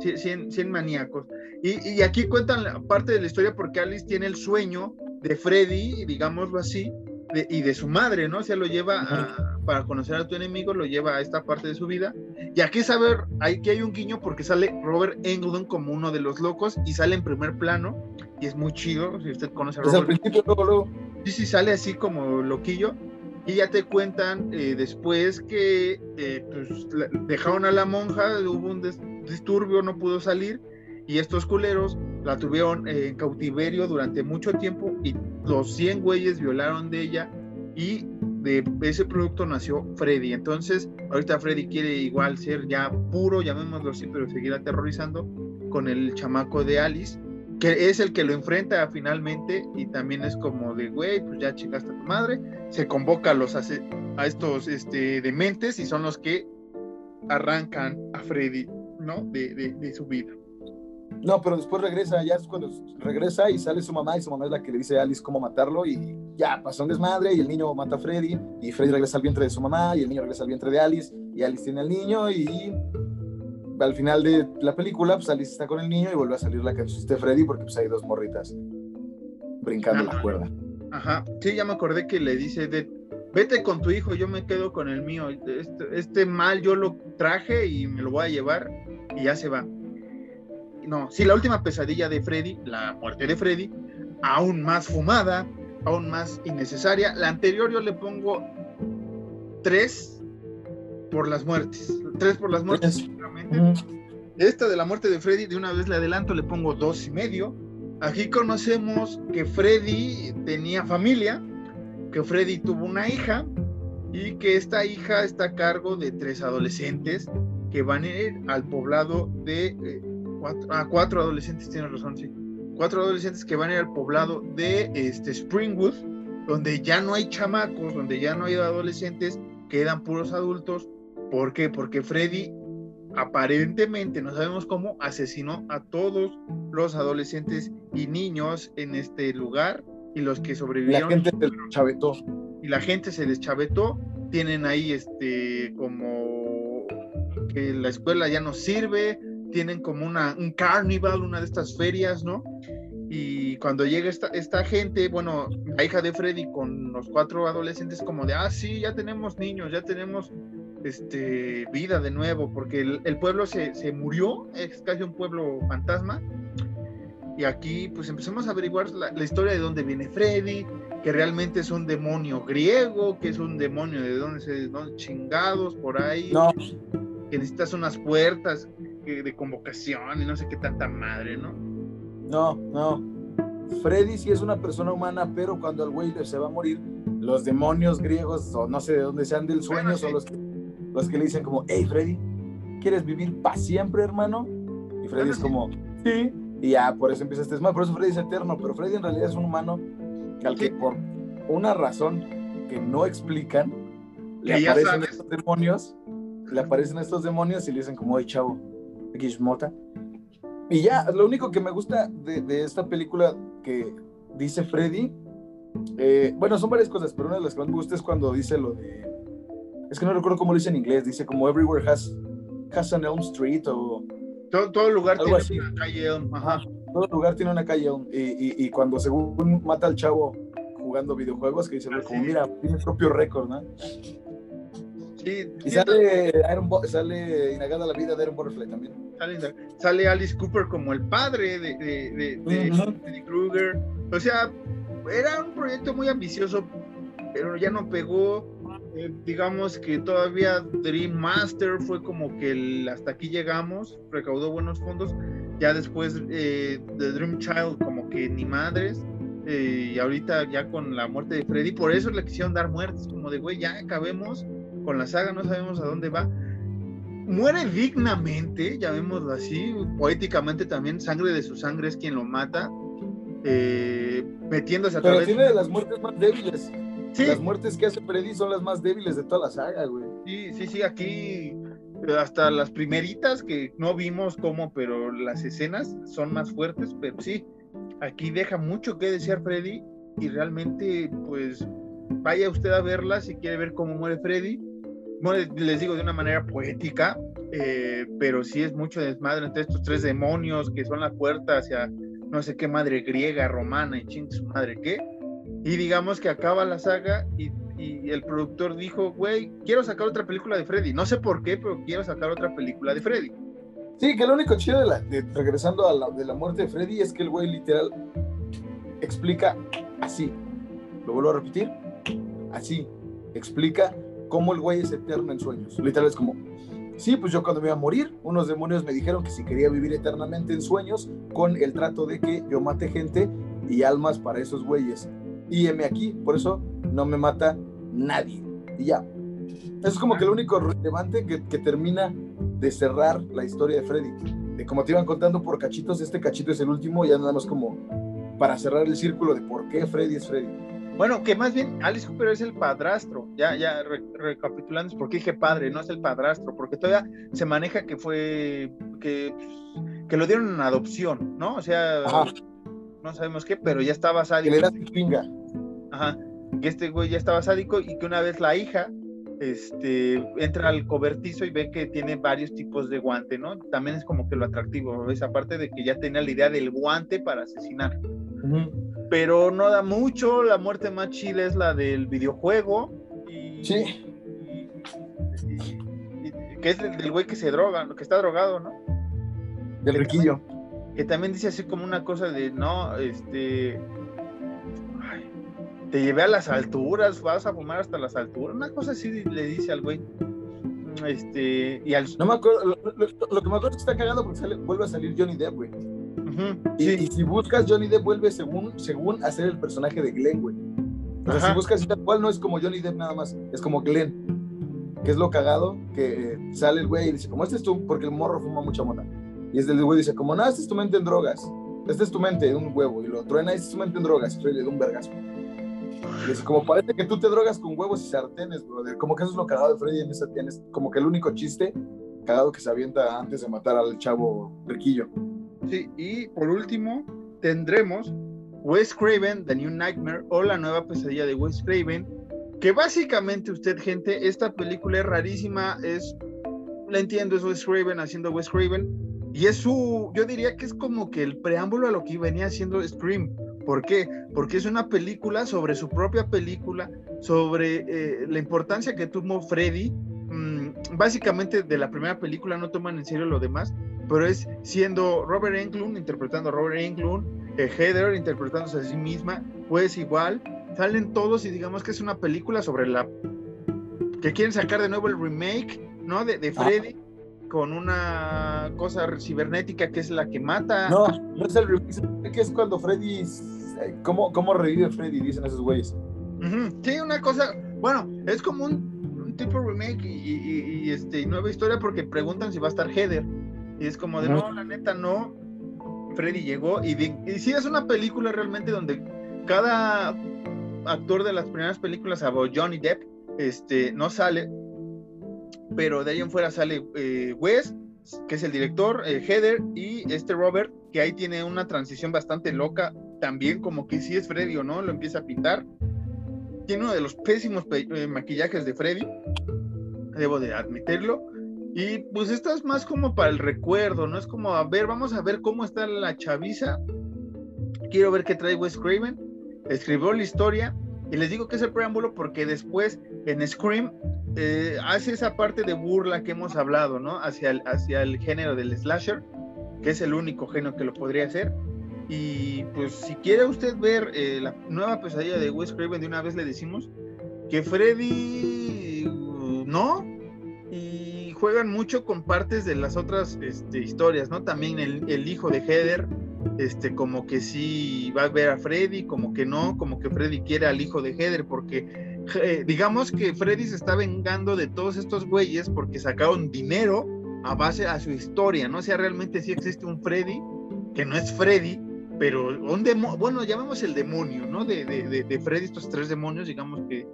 100, 100 maníacos. Y, y, aquí cuentan parte de la historia porque Alice tiene el sueño de Freddy, digámoslo así, de, y de su madre, ¿no? O sea, lo lleva a, para conocer a tu enemigo, lo lleva a esta parte de su vida. Y aquí saber, aquí hay un guiño porque sale Robert Englund como uno de los locos y sale en primer plano y es muy chido, si usted conoce a Robert. al principio, luego, luego. Sí, sí, sale así como loquillo. Y ya te cuentan eh, después que eh, pues, la, dejaron a la monja, hubo un disturbio, no pudo salir y estos culeros la tuvieron en cautiverio durante mucho tiempo y los 100 güeyes violaron de ella y de ese producto nació Freddy. Entonces, ahorita Freddy quiere igual ser ya puro, llamémoslo así, pero seguir aterrorizando con el chamaco de Alice, que es el que lo enfrenta finalmente y también es como de, güey, pues ya chingaste a tu madre. Se convoca a, los, a estos este, dementes y son los que arrancan a Freddy, ¿no? De, de, de su vida. No, pero después regresa, ya es cuando regresa y sale su mamá y su mamá es la que le dice a Alice cómo matarlo y ya pasó un desmadre y el niño mata a Freddy y Freddy regresa al vientre de su mamá y el niño regresa al vientre de Alice y Alice tiene al niño y al final de la película pues Alice está con el niño y vuelve a salir la canción de Freddy porque pues hay dos morritas brincando Ajá. la cuerda. Ajá, sí, ya me acordé que le dice de vete con tu hijo, yo me quedo con el mío, este, este mal yo lo traje y me lo voy a llevar y ya se va no, sí, la última pesadilla de Freddy, la muerte de Freddy, aún más fumada, aún más innecesaria. La anterior yo le pongo tres por las muertes, tres por las muertes. Esta de la muerte de Freddy, de una vez le adelanto, le pongo dos y medio. Aquí conocemos que Freddy tenía familia, que Freddy tuvo una hija y que esta hija está a cargo de tres adolescentes que van a ir al poblado de eh, cuatro, ah, cuatro adolescentes, tienes razón, sí. Cuatro adolescentes que van a ir al poblado de este, Springwood, donde ya no hay chamacos, donde ya no hay adolescentes, quedan puros adultos. ¿Por qué? Porque Freddy aparentemente, no sabemos cómo, asesinó a todos los adolescentes y niños en este lugar y los que sobrevivieron. La gente se deschavetó. Y la gente se deschavetó. Tienen ahí este como que la escuela ya no sirve, tienen como una, un carnival, una de estas ferias, ¿no? Y cuando llega esta, esta gente, bueno, la hija de Freddy con los cuatro adolescentes, como de, ah, sí, ya tenemos niños, ya tenemos este, vida de nuevo, porque el, el pueblo se, se, murió, es casi un pueblo fantasma. Y aquí, pues empezamos a averiguar la, la historia de dónde viene Freddy, que realmente es un demonio griego, que es un demonio de dónde se, dónde chingados por ahí. No. Que necesitas unas puertas de convocación y no sé qué tanta madre, ¿no? No, no. Freddy sí es una persona humana, pero cuando el güey se va a morir, los demonios griegos, o no sé de dónde sean del sueño, bueno, sí. son los que, los que le dicen como, hey Freddy, ¿quieres vivir para siempre, hermano? Y Freddy es como, sí. Y ya, por eso empieza este desmadre. Por eso Freddy es eterno. Pero Freddy en realidad es un humano al que por una razón que no explican, le aparecen estos demonios, le aparecen estos demonios y le dicen como, oye, chavo, aquí es mota. Y ya, lo único que me gusta de, de esta película que dice Freddy, eh, bueno, son varias cosas, pero una de las que más me gusta es cuando dice lo de, es que no recuerdo cómo lo dice en inglés, dice como everywhere has, has an Elm Street o... Todo, todo lugar tiene una calle Elm, ajá. Todo lugar tiene una calle Elm. Y, y, y cuando según mata al chavo jugando videojuegos, que dice, como, mira, tiene propio récord, ¿no? Sí, y sale, Iron sale Inagada la vida de Aaron Butterfly también. Sale, sale, Alice Cooper como el padre de, de, de, de, Krueger. O sea, era un proyecto muy ambicioso, pero ya no pegó. Eh, digamos que todavía Dream Master fue como que el, hasta aquí llegamos, recaudó buenos fondos. Ya después eh, de Dream Child, como que ni madres. Eh, y ahorita ya con la muerte de Freddy, por eso le quisieron dar muertes, como de güey, ya acabemos con la saga, no sabemos a dónde va. Muere dignamente, llamémoslo así, poéticamente también, sangre de su sangre es quien lo mata, eh, metiéndose a Pero través tiene de las muertes más débiles. Las muertes que hace Freddy son las más débiles de toda la saga, güey. Sí, sí, sí, aquí hasta las primeritas que no vimos cómo, pero las escenas son más fuertes, pero sí, aquí deja mucho que desear Freddy y realmente, pues, vaya usted a verla si quiere ver cómo muere Freddy les digo de una manera poética, eh, pero sí es mucho desmadre entre estos tres demonios que son la puerta hacia no sé qué madre griega, romana y ching su madre qué. Y digamos que acaba la saga y, y el productor dijo, güey, quiero sacar otra película de Freddy. No sé por qué, pero quiero sacar otra película de Freddy. Sí, que lo único chido de, la, de regresando a la, de la muerte de Freddy es que el güey literal explica así. Lo vuelvo a repetir. Así. Explica cómo el güey es eterno en sueños. Literal es como, sí, pues yo cuando me iba a morir, unos demonios me dijeron que si quería vivir eternamente en sueños, con el trato de que yo mate gente y almas para esos güeyes. Y heme aquí, por eso no me mata nadie. Y ya. Eso es como que lo único relevante que, termina de cerrar la historia de Freddy. De como te iban contando por cachitos, este cachito es el último, ya nada más como para cerrar el círculo de por qué Freddy es Freddy. Bueno, que más bien Alice Cooper es el padrastro. Ya, ya recapitulando, es porque dije padre, no es el padrastro, porque todavía se maneja que fue que, que lo dieron en adopción, ¿no? O sea, no sabemos qué, pero ya estaba sádico. Que Ajá. Que este güey ya estaba sádico y que una vez la hija este, entra al cobertizo y ve que tiene varios tipos de guante, ¿no? También es como que lo atractivo, esa parte de que ya tenía la idea del guante para asesinar pero no da mucho. La muerte más chile es la del videojuego. Y, sí. que es del güey que se droga, que está drogado, ¿no? Del riquillo. que también dice así como una cosa de, no, este. te llevé a las alturas, vas a fumar hasta las alturas. Una cosa así le dice al güey. Este, y al... No me acuerdo, lo, que me acuerdo es que está cagado porque vuelve a salir Johnny Depp, güey y, si buscas, Johnny Depp vuelve según, según hacer el personaje de Glenn, güey. O sea, si buscas tal cual, no es como Johnny Depp nada más, es como Glenn. Que es lo cagado, que sale el güey y dice, como este es tu, porque el morro fuma mucha mota. Y es del güey dice, como no, este es tu mente en drogas. Este es tu mente un huevo. Y lo truena, este es tu mente en drogas. Y le da un vergazo. Y dice, como parece que tú te drogas con huevos y sartenes, brother. Como que eso es lo cagado de Freddy en esa, tienes como que el único chiste cagado que se avienta antes de matar al chavo riquillo. Y por último, tendremos Wes Craven, The New Nightmare o la nueva pesadilla de Wes Craven, que básicamente usted, gente, esta película es rarísima, es, la entiendo, es Wes Craven haciendo Wes Craven, y es su, yo diría que es como que el preámbulo a lo que venía haciendo Scream. ¿Por qué? Porque es una película sobre su propia película, sobre eh, la importancia que tuvo Freddy. Mm, básicamente de la primera película no toman en serio lo demás, pero es siendo Robert Englund interpretando a Robert Englund, eh, Heather interpretándose a sí misma, pues igual, salen todos y digamos que es una película sobre la que quieren sacar de nuevo el remake, ¿no? De, de ah. Freddy. Con una cosa cibernética que es la que mata. No, no es el remake, que es cuando Freddy. Eh, ¿Cómo, cómo revive Freddy? Dicen esos güeyes. Sí, una cosa. Bueno, es como un, tipo remake y, y, y, este, nueva historia porque preguntan si va a estar Heather Y es como de, no, la neta no. Freddy llegó y, y sí es una película realmente donde cada actor de las primeras películas, a Johnny Depp, este, no sale, pero de ahí en fuera sale eh, Wes, que es el director, eh, Heather y este Robert, que ahí tiene una transición bastante loca, también como que si es Freddy o no, lo empieza a pintar. Tiene uno de los pésimos eh, maquillajes de Freddy, debo de admitirlo. Y pues esto es más como para el recuerdo, ¿no? Es como, a ver, vamos a ver cómo está la chaviza. Quiero ver qué trae Wes Craven. Escribió la historia. Y les digo que es el preámbulo porque después en Scream eh, hace esa parte de burla que hemos hablado, ¿no? Hacia el, hacia el género del slasher, que es el único género que lo podría hacer. Y pues si quiere usted ver eh, la nueva pesadilla de Wes Craven, de una vez le decimos que Freddy no, y juegan mucho con partes de las otras este, historias, ¿no? También el, hijo de Heather, este, como que sí va a ver a Freddy, como que no, como que Freddy quiere al hijo de Heather, porque eh, digamos que Freddy se está vengando de todos estos güeyes porque sacaron dinero a base a su historia, ¿no? O sea, realmente sí existe un Freddy, que no es Freddy, pero un demonio, bueno, llamamos el demonio, ¿no? De, de, de, Freddy, estos tres demonios, digamos que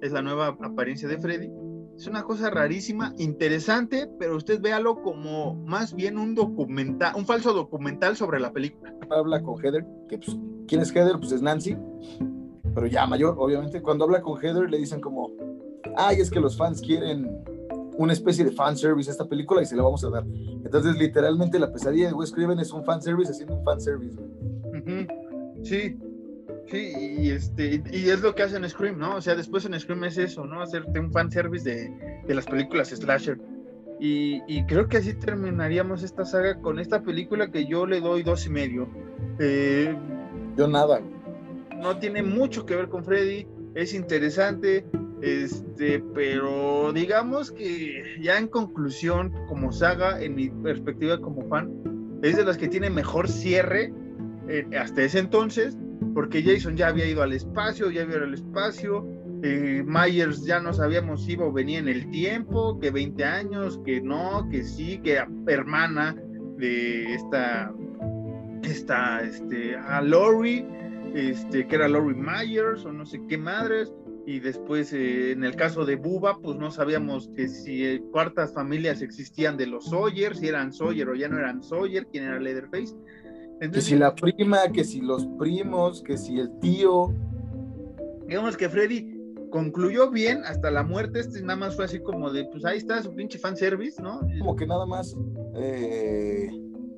es la nueva apariencia de Freddy. Es una cosa rarísima, interesante, pero usted véalo como más bien un documental, un falso documental sobre la película. Habla con Heather, que pues, ¿quién es Heather? Pues es Nancy, pero ya mayor, obviamente, cuando habla con Heather le dicen como, ay, es que los fans quieren una especie de fanservice a esta película y se la vamos a dar. Entonces, literalmente, la pesadilla de Wes Craven es un fanservice haciendo un fanservice. Sí, sí, y, este, y es lo que hacen Scream, ¿no? O sea, después en Scream es eso, ¿no? Hacerte un fanservice de, de las películas slasher. Y, y, creo que así terminaríamos esta saga con esta película que yo le doy dos y medio. Eh, yo nada, no tiene mucho que ver con Freddy, es interesante, este, pero digamos que ya en conclusión, como saga, en mi perspectiva como fan, es de las que tiene mejor cierre eh, hasta ese entonces, porque Jason ya había ido al espacio, ya había ido al espacio, eh, Myers ya no sabíamos si iba o venía en el tiempo, que 20 años, que no, que sí, que hermana de esta, esta, este, a Lori, este, que era Laurie Myers o no sé qué madres, y después eh, en el caso de Buba, pues no sabíamos que si eh, cuartas familias existían de los Sawyer, si eran Sawyer o ya no eran Sawyer, quién era Leatherface. Entonces, que si la prima, que si los primos, que si el tío. Digamos que Freddy concluyó bien hasta la muerte, este nada más fue así como de, pues ahí está su pinche fanservice, ¿no? Como que nada más, eh,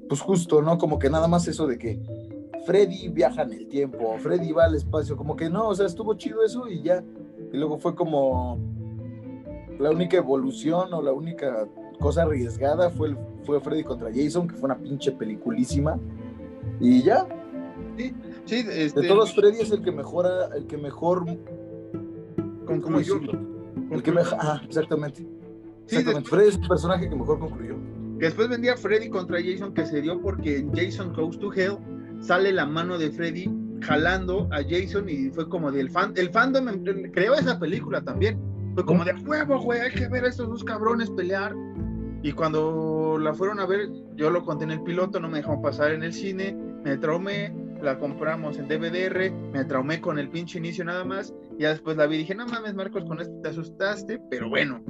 pues justo, ¿no? Como que nada más eso de que Freddy viaja en el tiempo, Freddy va al espacio, como que no, o sea, estuvo chido eso y ya. Y luego fue como la única evolución o la única cosa arriesgada fue, fue Freddy contra Jason, que fue una pinche peliculísima. Y ya. Sí, sí, este... De todos, Freddy es el que mejora, el que mejor. Concluyó. El que mejor. Ah, exactamente. Exactamente. Freddy es el personaje que mejor concluyó. Después vendía Freddy contra Jason, que se dio porque Jason Goes to Hell sale la mano de Freddy jalando a Jason y fue como del fan, el fandom creó esa película también. Fue como de huevo, güey, hay que ver a estos dos cabrones pelear. Y cuando la fueron a ver, yo lo conté en el piloto, no me dejaron pasar en el cine, me traumé, la compramos en DVDR, me traumé con el pinche inicio nada más, ya después la vi y dije, no mames Marcos, con esto te asustaste, pero bueno,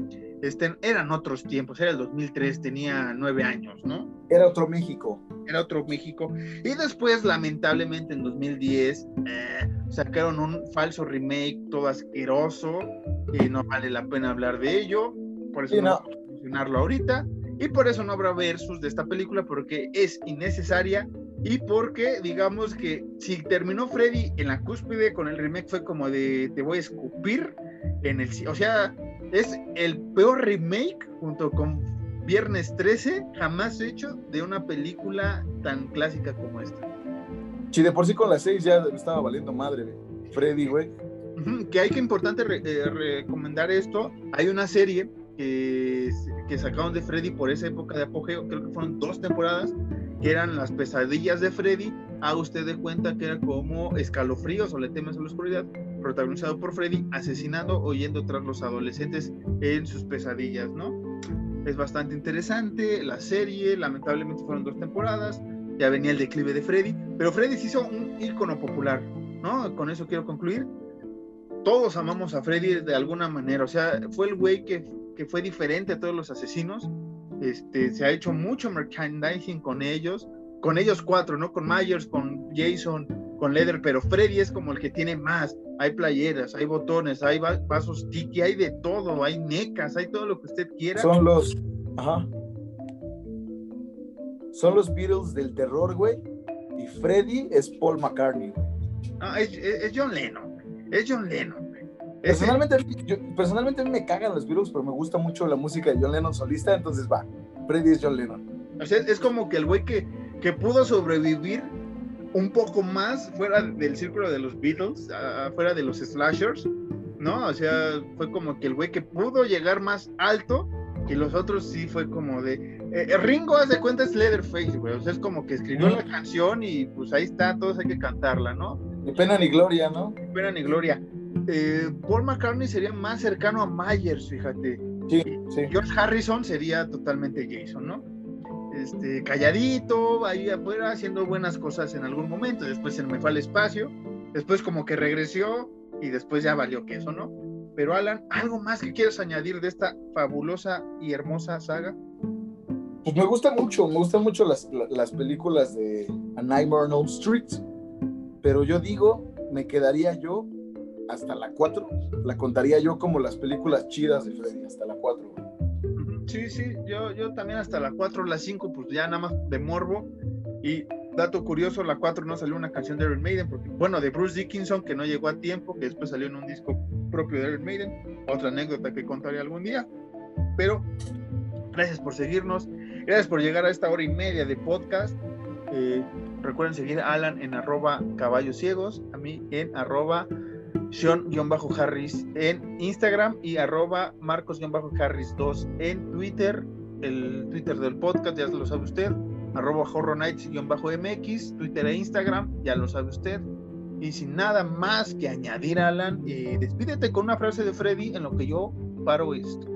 este, eran otros tiempos, era el 2003, tenía nueve años, ¿no? Era otro México. Era otro México. Y después, lamentablemente, en 2010, eh, sacaron un falso remake todo asqueroso, y no vale la pena hablar de ello, por eso no, a mencionarlo ahorita, y por eso no habrá versus de esta película, porque es innecesaria, y porque, digamos que si terminó Freddy en la cúspide con el remake, fue como de te voy a escupir en el... O sea, es el peor remake junto con Viernes 13 jamás hecho de una película tan clásica como esta. Si de por sí con las 6 ya estaba valiendo madre, Freddy, güey. Que hay que importante eh, recomendar esto. Hay una serie que, que sacaron de Freddy por esa época de apogeo, creo que fueron dos temporadas, que eran las pesadillas de Freddy. Haga usted de cuenta que era como escalofríos o le temes a la oscuridad, protagonizado por Freddy, asesinando o yendo tras los adolescentes en sus pesadillas, ¿no? es bastante interesante. La serie, lamentablemente fueron dos temporadas, ya venía el declive de Freddy, pero Freddy se hizo un ícono popular, ¿no? Con eso quiero concluir. Todos amamos a Freddy de alguna manera, o sea, fue el güey que, que fue diferente a todos los asesinos. Este, se ha hecho mucho merchandising con ellos, con ellos cuatro, ¿no? Con Myers, con Jason, con Leather, pero Freddy es como el que tiene más. Hay playeras, hay botones, hay vasos tiki, hay de todo, hay necas, hay todo lo que usted quiera. Son los, ajá. Son los Beatles del terror, güey. Y Freddy es Paul McCartney. No, es, John Lennon. Es John Lennon. Personalmente, personalmente a mí me cagan los Beatles, pero me gusta mucho la música de John Lennon solista, entonces va. Freddy es John Lennon. O sea, es como que el güey que, que pudo sobrevivir un poco más fuera del círculo de los Beatles, fuera de los slashers, ¿no? O sea, fue como que el güey que pudo llegar más alto que los otros sí fue como de... Eh, eh, Ringo, hace cuenta, es Leatherface, güey. O sea, es como que escribió la canción y pues ahí está, todos hay que cantarla, ¿no? Ni pena ni gloria, ¿no? Ni pena ni gloria. Eh, Paul McCartney sería más cercano a Myers, fíjate. Sí, sí. George Harrison sería totalmente Jason, ¿no? Este, calladito, ahí afuera, haciendo buenas cosas en algún momento. Después se me fue al espacio, después como que regresó y después ya valió queso, ¿no? Pero Alan, ¿algo más que quieras añadir de esta fabulosa y hermosa saga? Pues me gusta mucho, me gustan mucho las, las películas de A Nightmare on Elm Street, pero yo digo, me quedaría yo hasta la 4, la contaría yo como las películas chidas de Freddy, hasta la 4. Sí, sí, yo, yo también hasta la 4, la 5, pues ya nada más de morbo. Y dato curioso, la 4 no salió una canción de Iron Maiden, porque, bueno, de Bruce Dickinson, que no llegó a tiempo, que después salió en un disco propio de Iron Maiden, otra anécdota que contaré algún día. Pero gracias por seguirnos, gracias por llegar a esta hora y media de podcast. Eh, recuerden seguir a Alan en arroba caballos ciegos, a mí en arroba Sean-Harris en Instagram y arroba Marcos-Harris2 en Twitter, el Twitter del podcast, ya lo sabe usted, arroba Horror Nights-MX, Twitter e Instagram, ya lo sabe usted. Y sin nada más que añadir, Alan, eh, despídete con una frase de Freddy en lo que yo paro esto.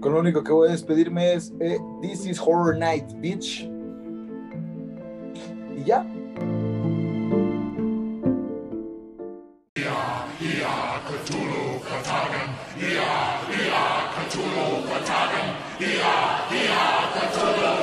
Con lo único que voy a despedirme es eh, This is Horror Night, bitch. Y ya, Ia Cthulhu Katagan, Ia, Ia Cthulhu Katagan, Ia, Ia Cthulhu